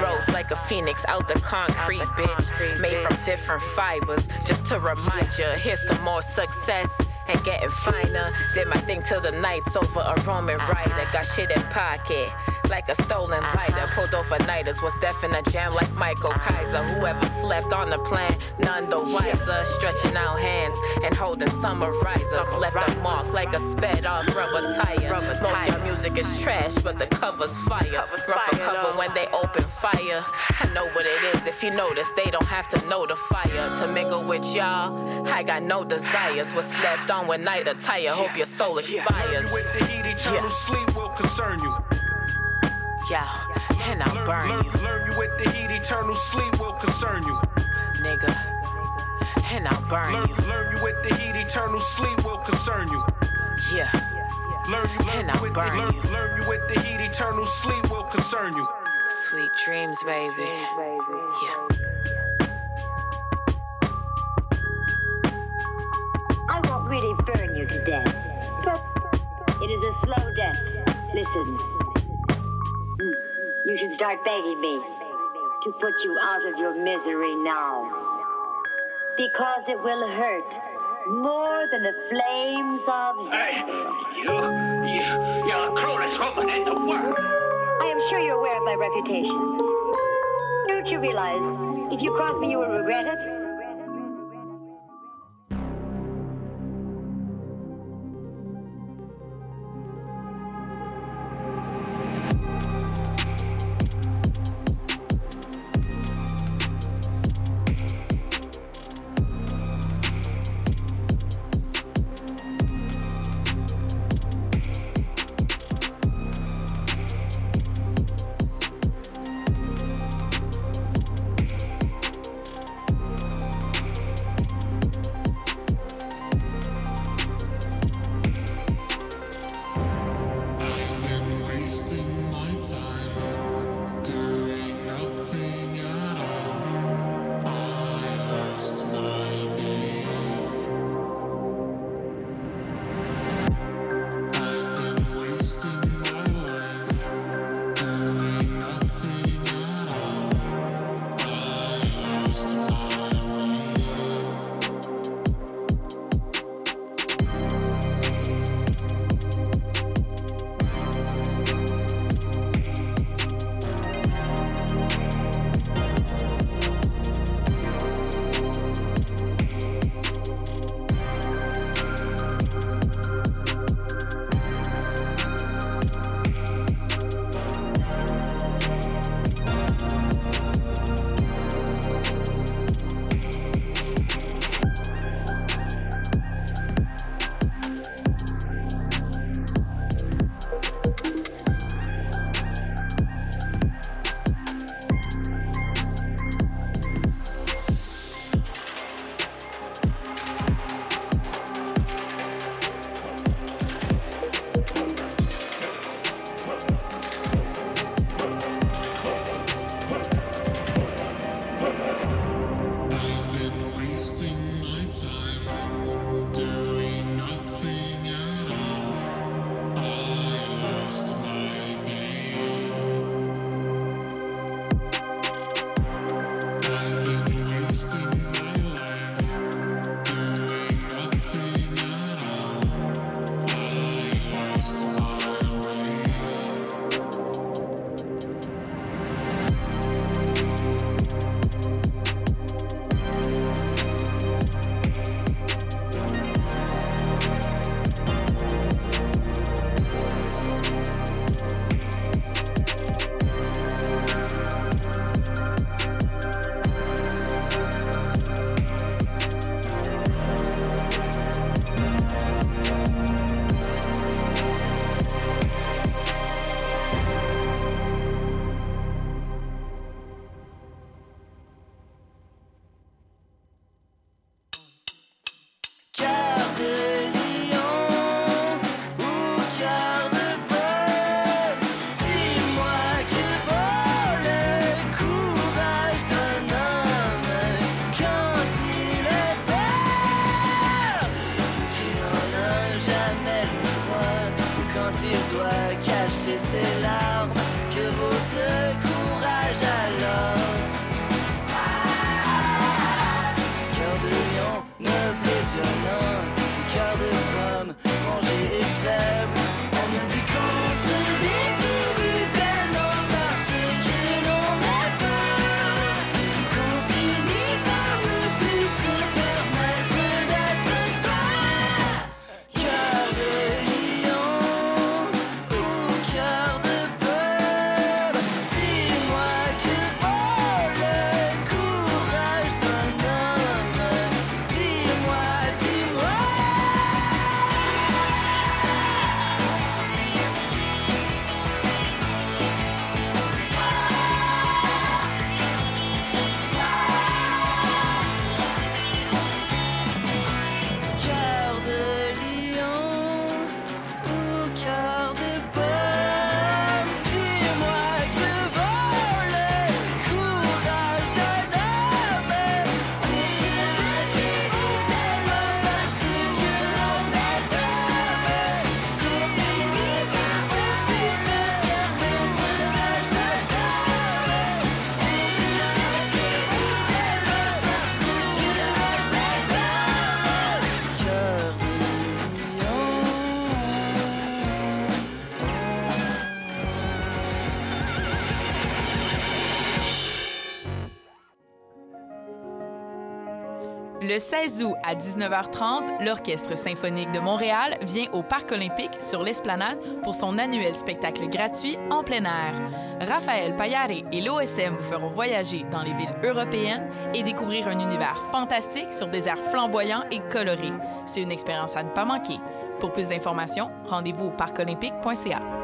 Rose like a phoenix out the concrete, bitch. Made from different fibers. Just to remind you, here's to more success. And getting finer. Did my thing till the night's over. A Roman rider. Got shit in pocket. Like a stolen lighter. Pulled over nighters. Was deaf in a jam like Michael Kaiser. Whoever slept on the plan, none the wiser. Stretching out hands and holding summarizers. Left a mark like a sped off rubber tire. Most your music is trash, but the cover's fire. Rougher cover when they open fire. I know what it is. If you notice, they don't have to know the fire to mingle with y'all. I got no desires. Was slept on with night attire. Hope your soul expires. Learn you with the heat, eternal sleep will concern you. Yeah, and I'll Learn, burn learn, you, learn you with the heat, eternal sleep will concern you. nigga. And I'll burn Learn, you, learn you with the heat, eternal sleep will concern you. yeah. Learn you, learn And I'll with the, burn learn, you. learn you with the heat, eternal sleep will concern you. Sweet dreams, baby. Yeah. I won't really burn you to death, but it is a slow death. Listen, you should start begging me to put you out of your misery now. Because it will hurt more than the flames of Hey, you, you, you're the cruelest woman in the world. I am sure you're aware of my reputation. Don't you realize if you cross me, you will regret it? Le 16 août à 19h30, l'Orchestre symphonique de Montréal vient au Parc olympique sur l'Esplanade pour son annuel spectacle gratuit en plein air. Raphaël Payare et l'OSM vous feront voyager dans les villes européennes et découvrir un univers fantastique sur des airs flamboyants et colorés. C'est une expérience à ne pas manquer. Pour plus d'informations, rendez-vous au parcolympique.ca.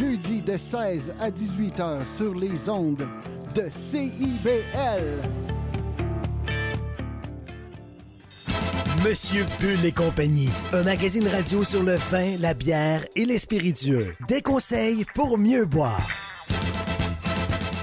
Jeudis de 16 à 18 heures sur les ondes de CIBL. Monsieur Bull et compagnie, un magazine radio sur le vin, la bière et les spiritueux. Des conseils pour mieux boire.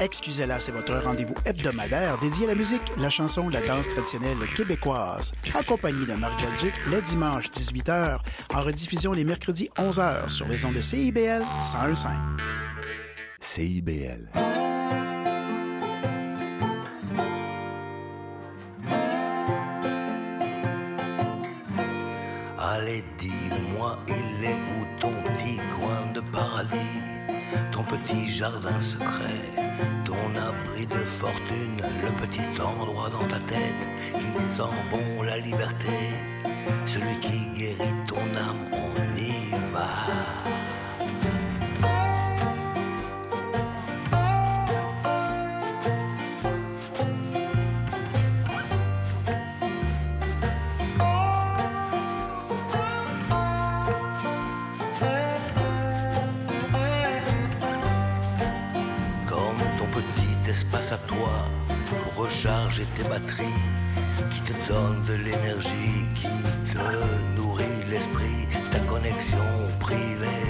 Excusez-la, c'est votre rendez-vous hebdomadaire dédié à la musique, la chanson, la danse traditionnelle québécoise. En compagnie de Marc Belgique, le dimanche 18h, en rediffusion les mercredis 11h sur les ondes de CIBL 101.5. CIBL. Allez, dis-moi, il est où ton petit coin de paradis, ton petit jardin secret, ton abri de fortune, le petit endroit dans ta tête qui sent bon la liberté, celui qui guérit ton âme, on y va. À toi pour recharger tes batteries, qui te donne de l'énergie, qui te nourrit l'esprit, ta connexion privée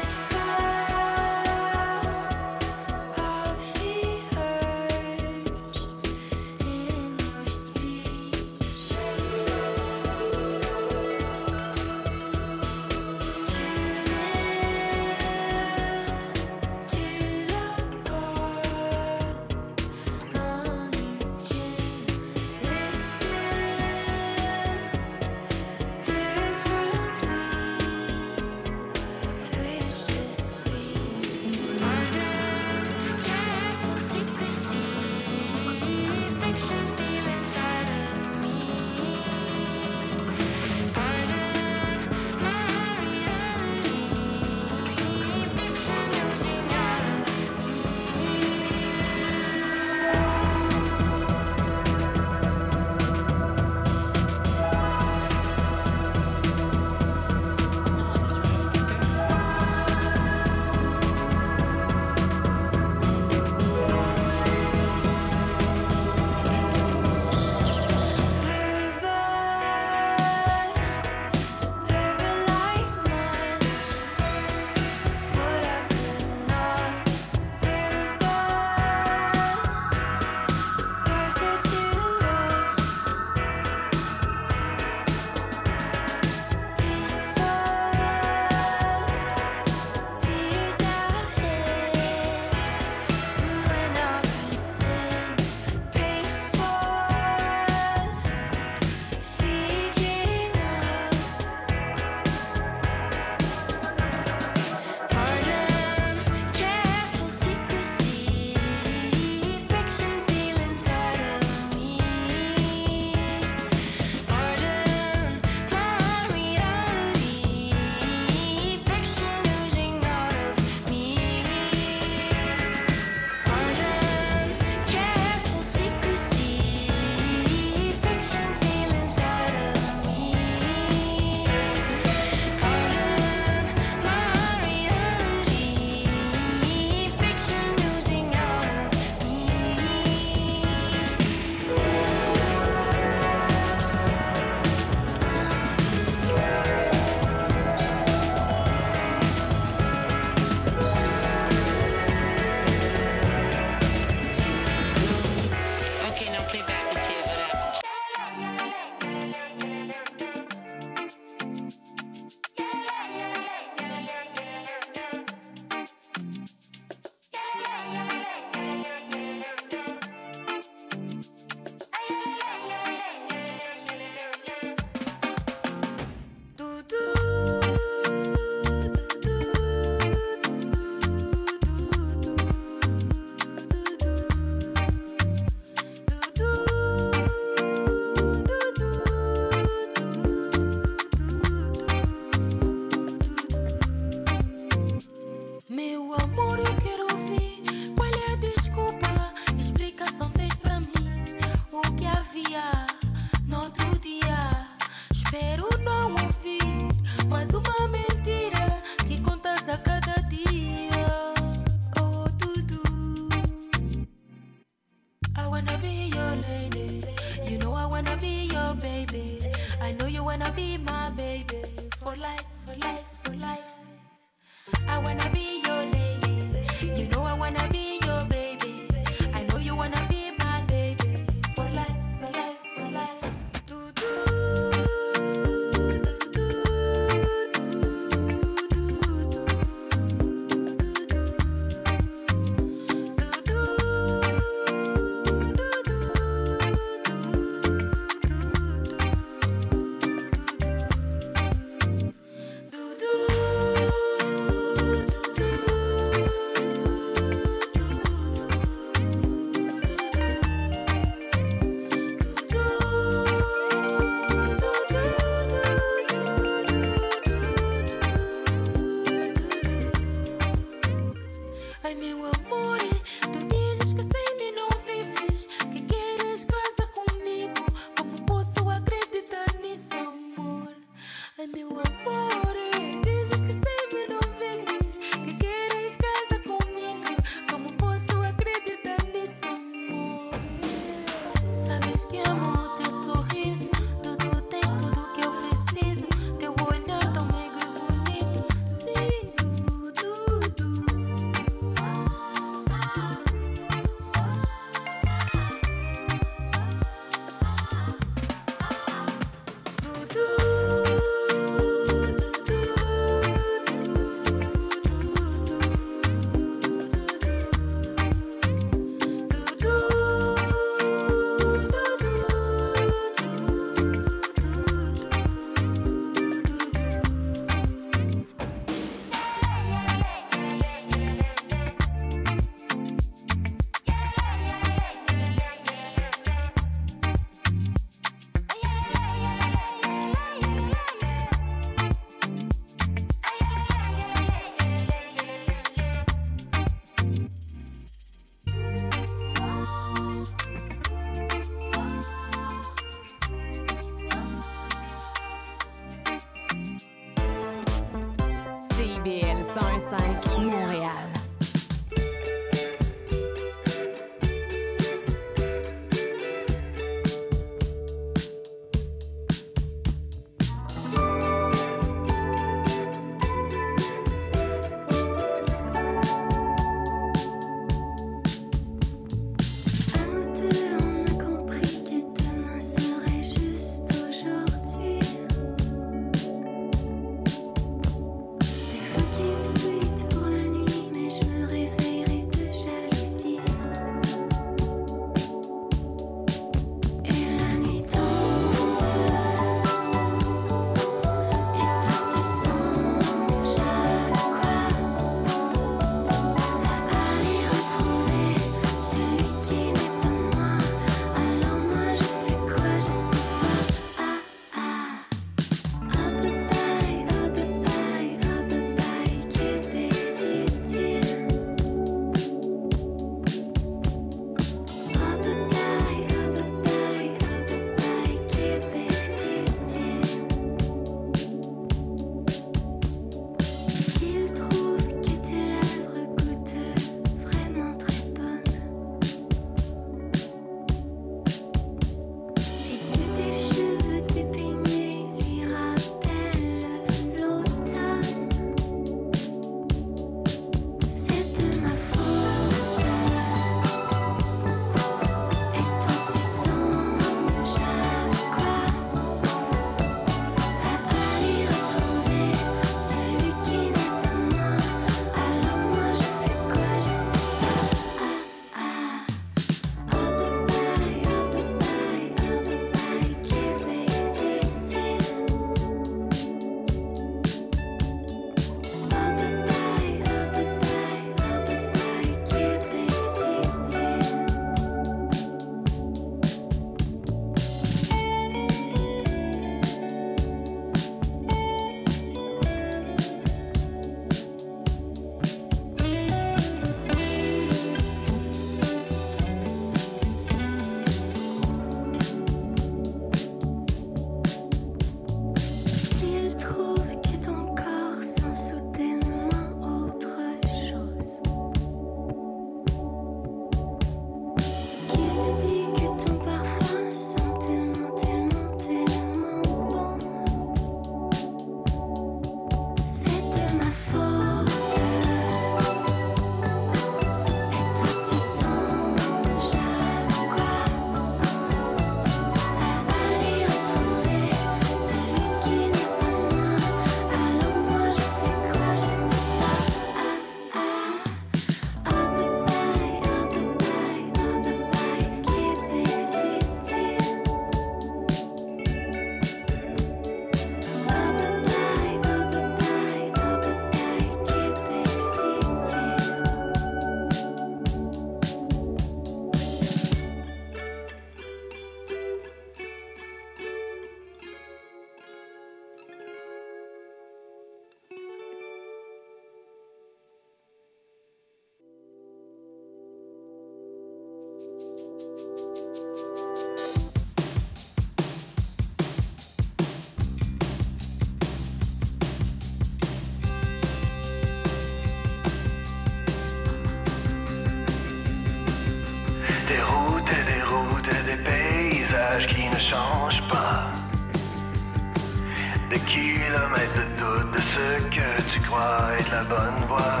bonne voie.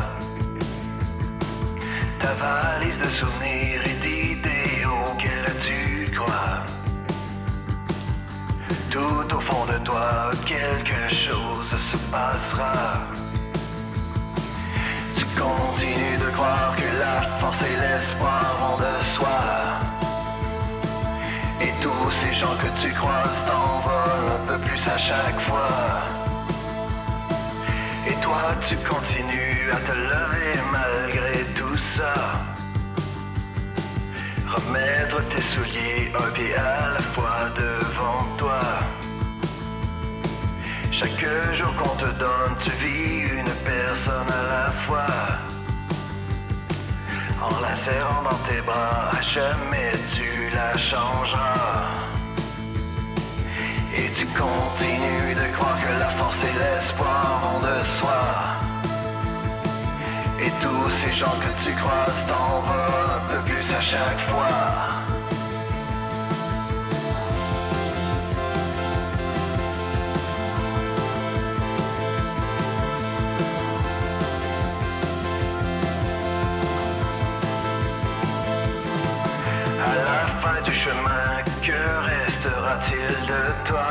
Ta valise de souvenirs et d'idées auxquelles tu crois. Tout au fond de toi, quelque chose se passera. Tu continues de croire que la force et l'espoir vont de soi. Et tous ces gens que tu croises t'envolent un peu plus à chaque fois. Tes souliers un pied à la fois devant toi. Chaque jour qu'on te donne, tu vis une personne à la fois. En la serrant dans tes bras, à jamais tu la changeras. Et tu continues de croire que la force et l'espoir vont de soi. tous ces gens que tu croises t'envolent un peu plus à chaque fois. Que restera-t-il de toi?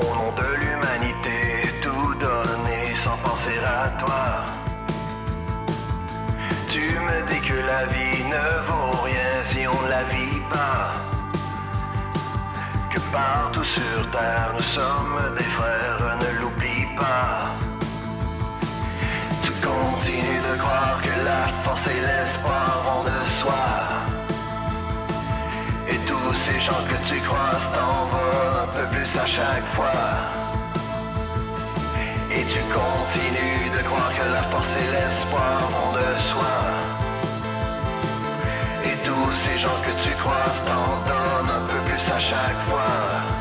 Au nom de l'humanité, tout donner sans penser à toi. Tu me dis que la vie ne vaut rien si on ne la vit pas. Que partout sur terre nous sommes des frères, ne l'oublie pas. Tu continues de croire que la force et l'espoir vont de soi. Tous ces gens que tu croises t'envolent un peu plus à chaque fois. Et tu continues de croire que la force et l'espoir vont de soi. Et tous ces gens que tu croises t'en donnent un peu plus à chaque fois.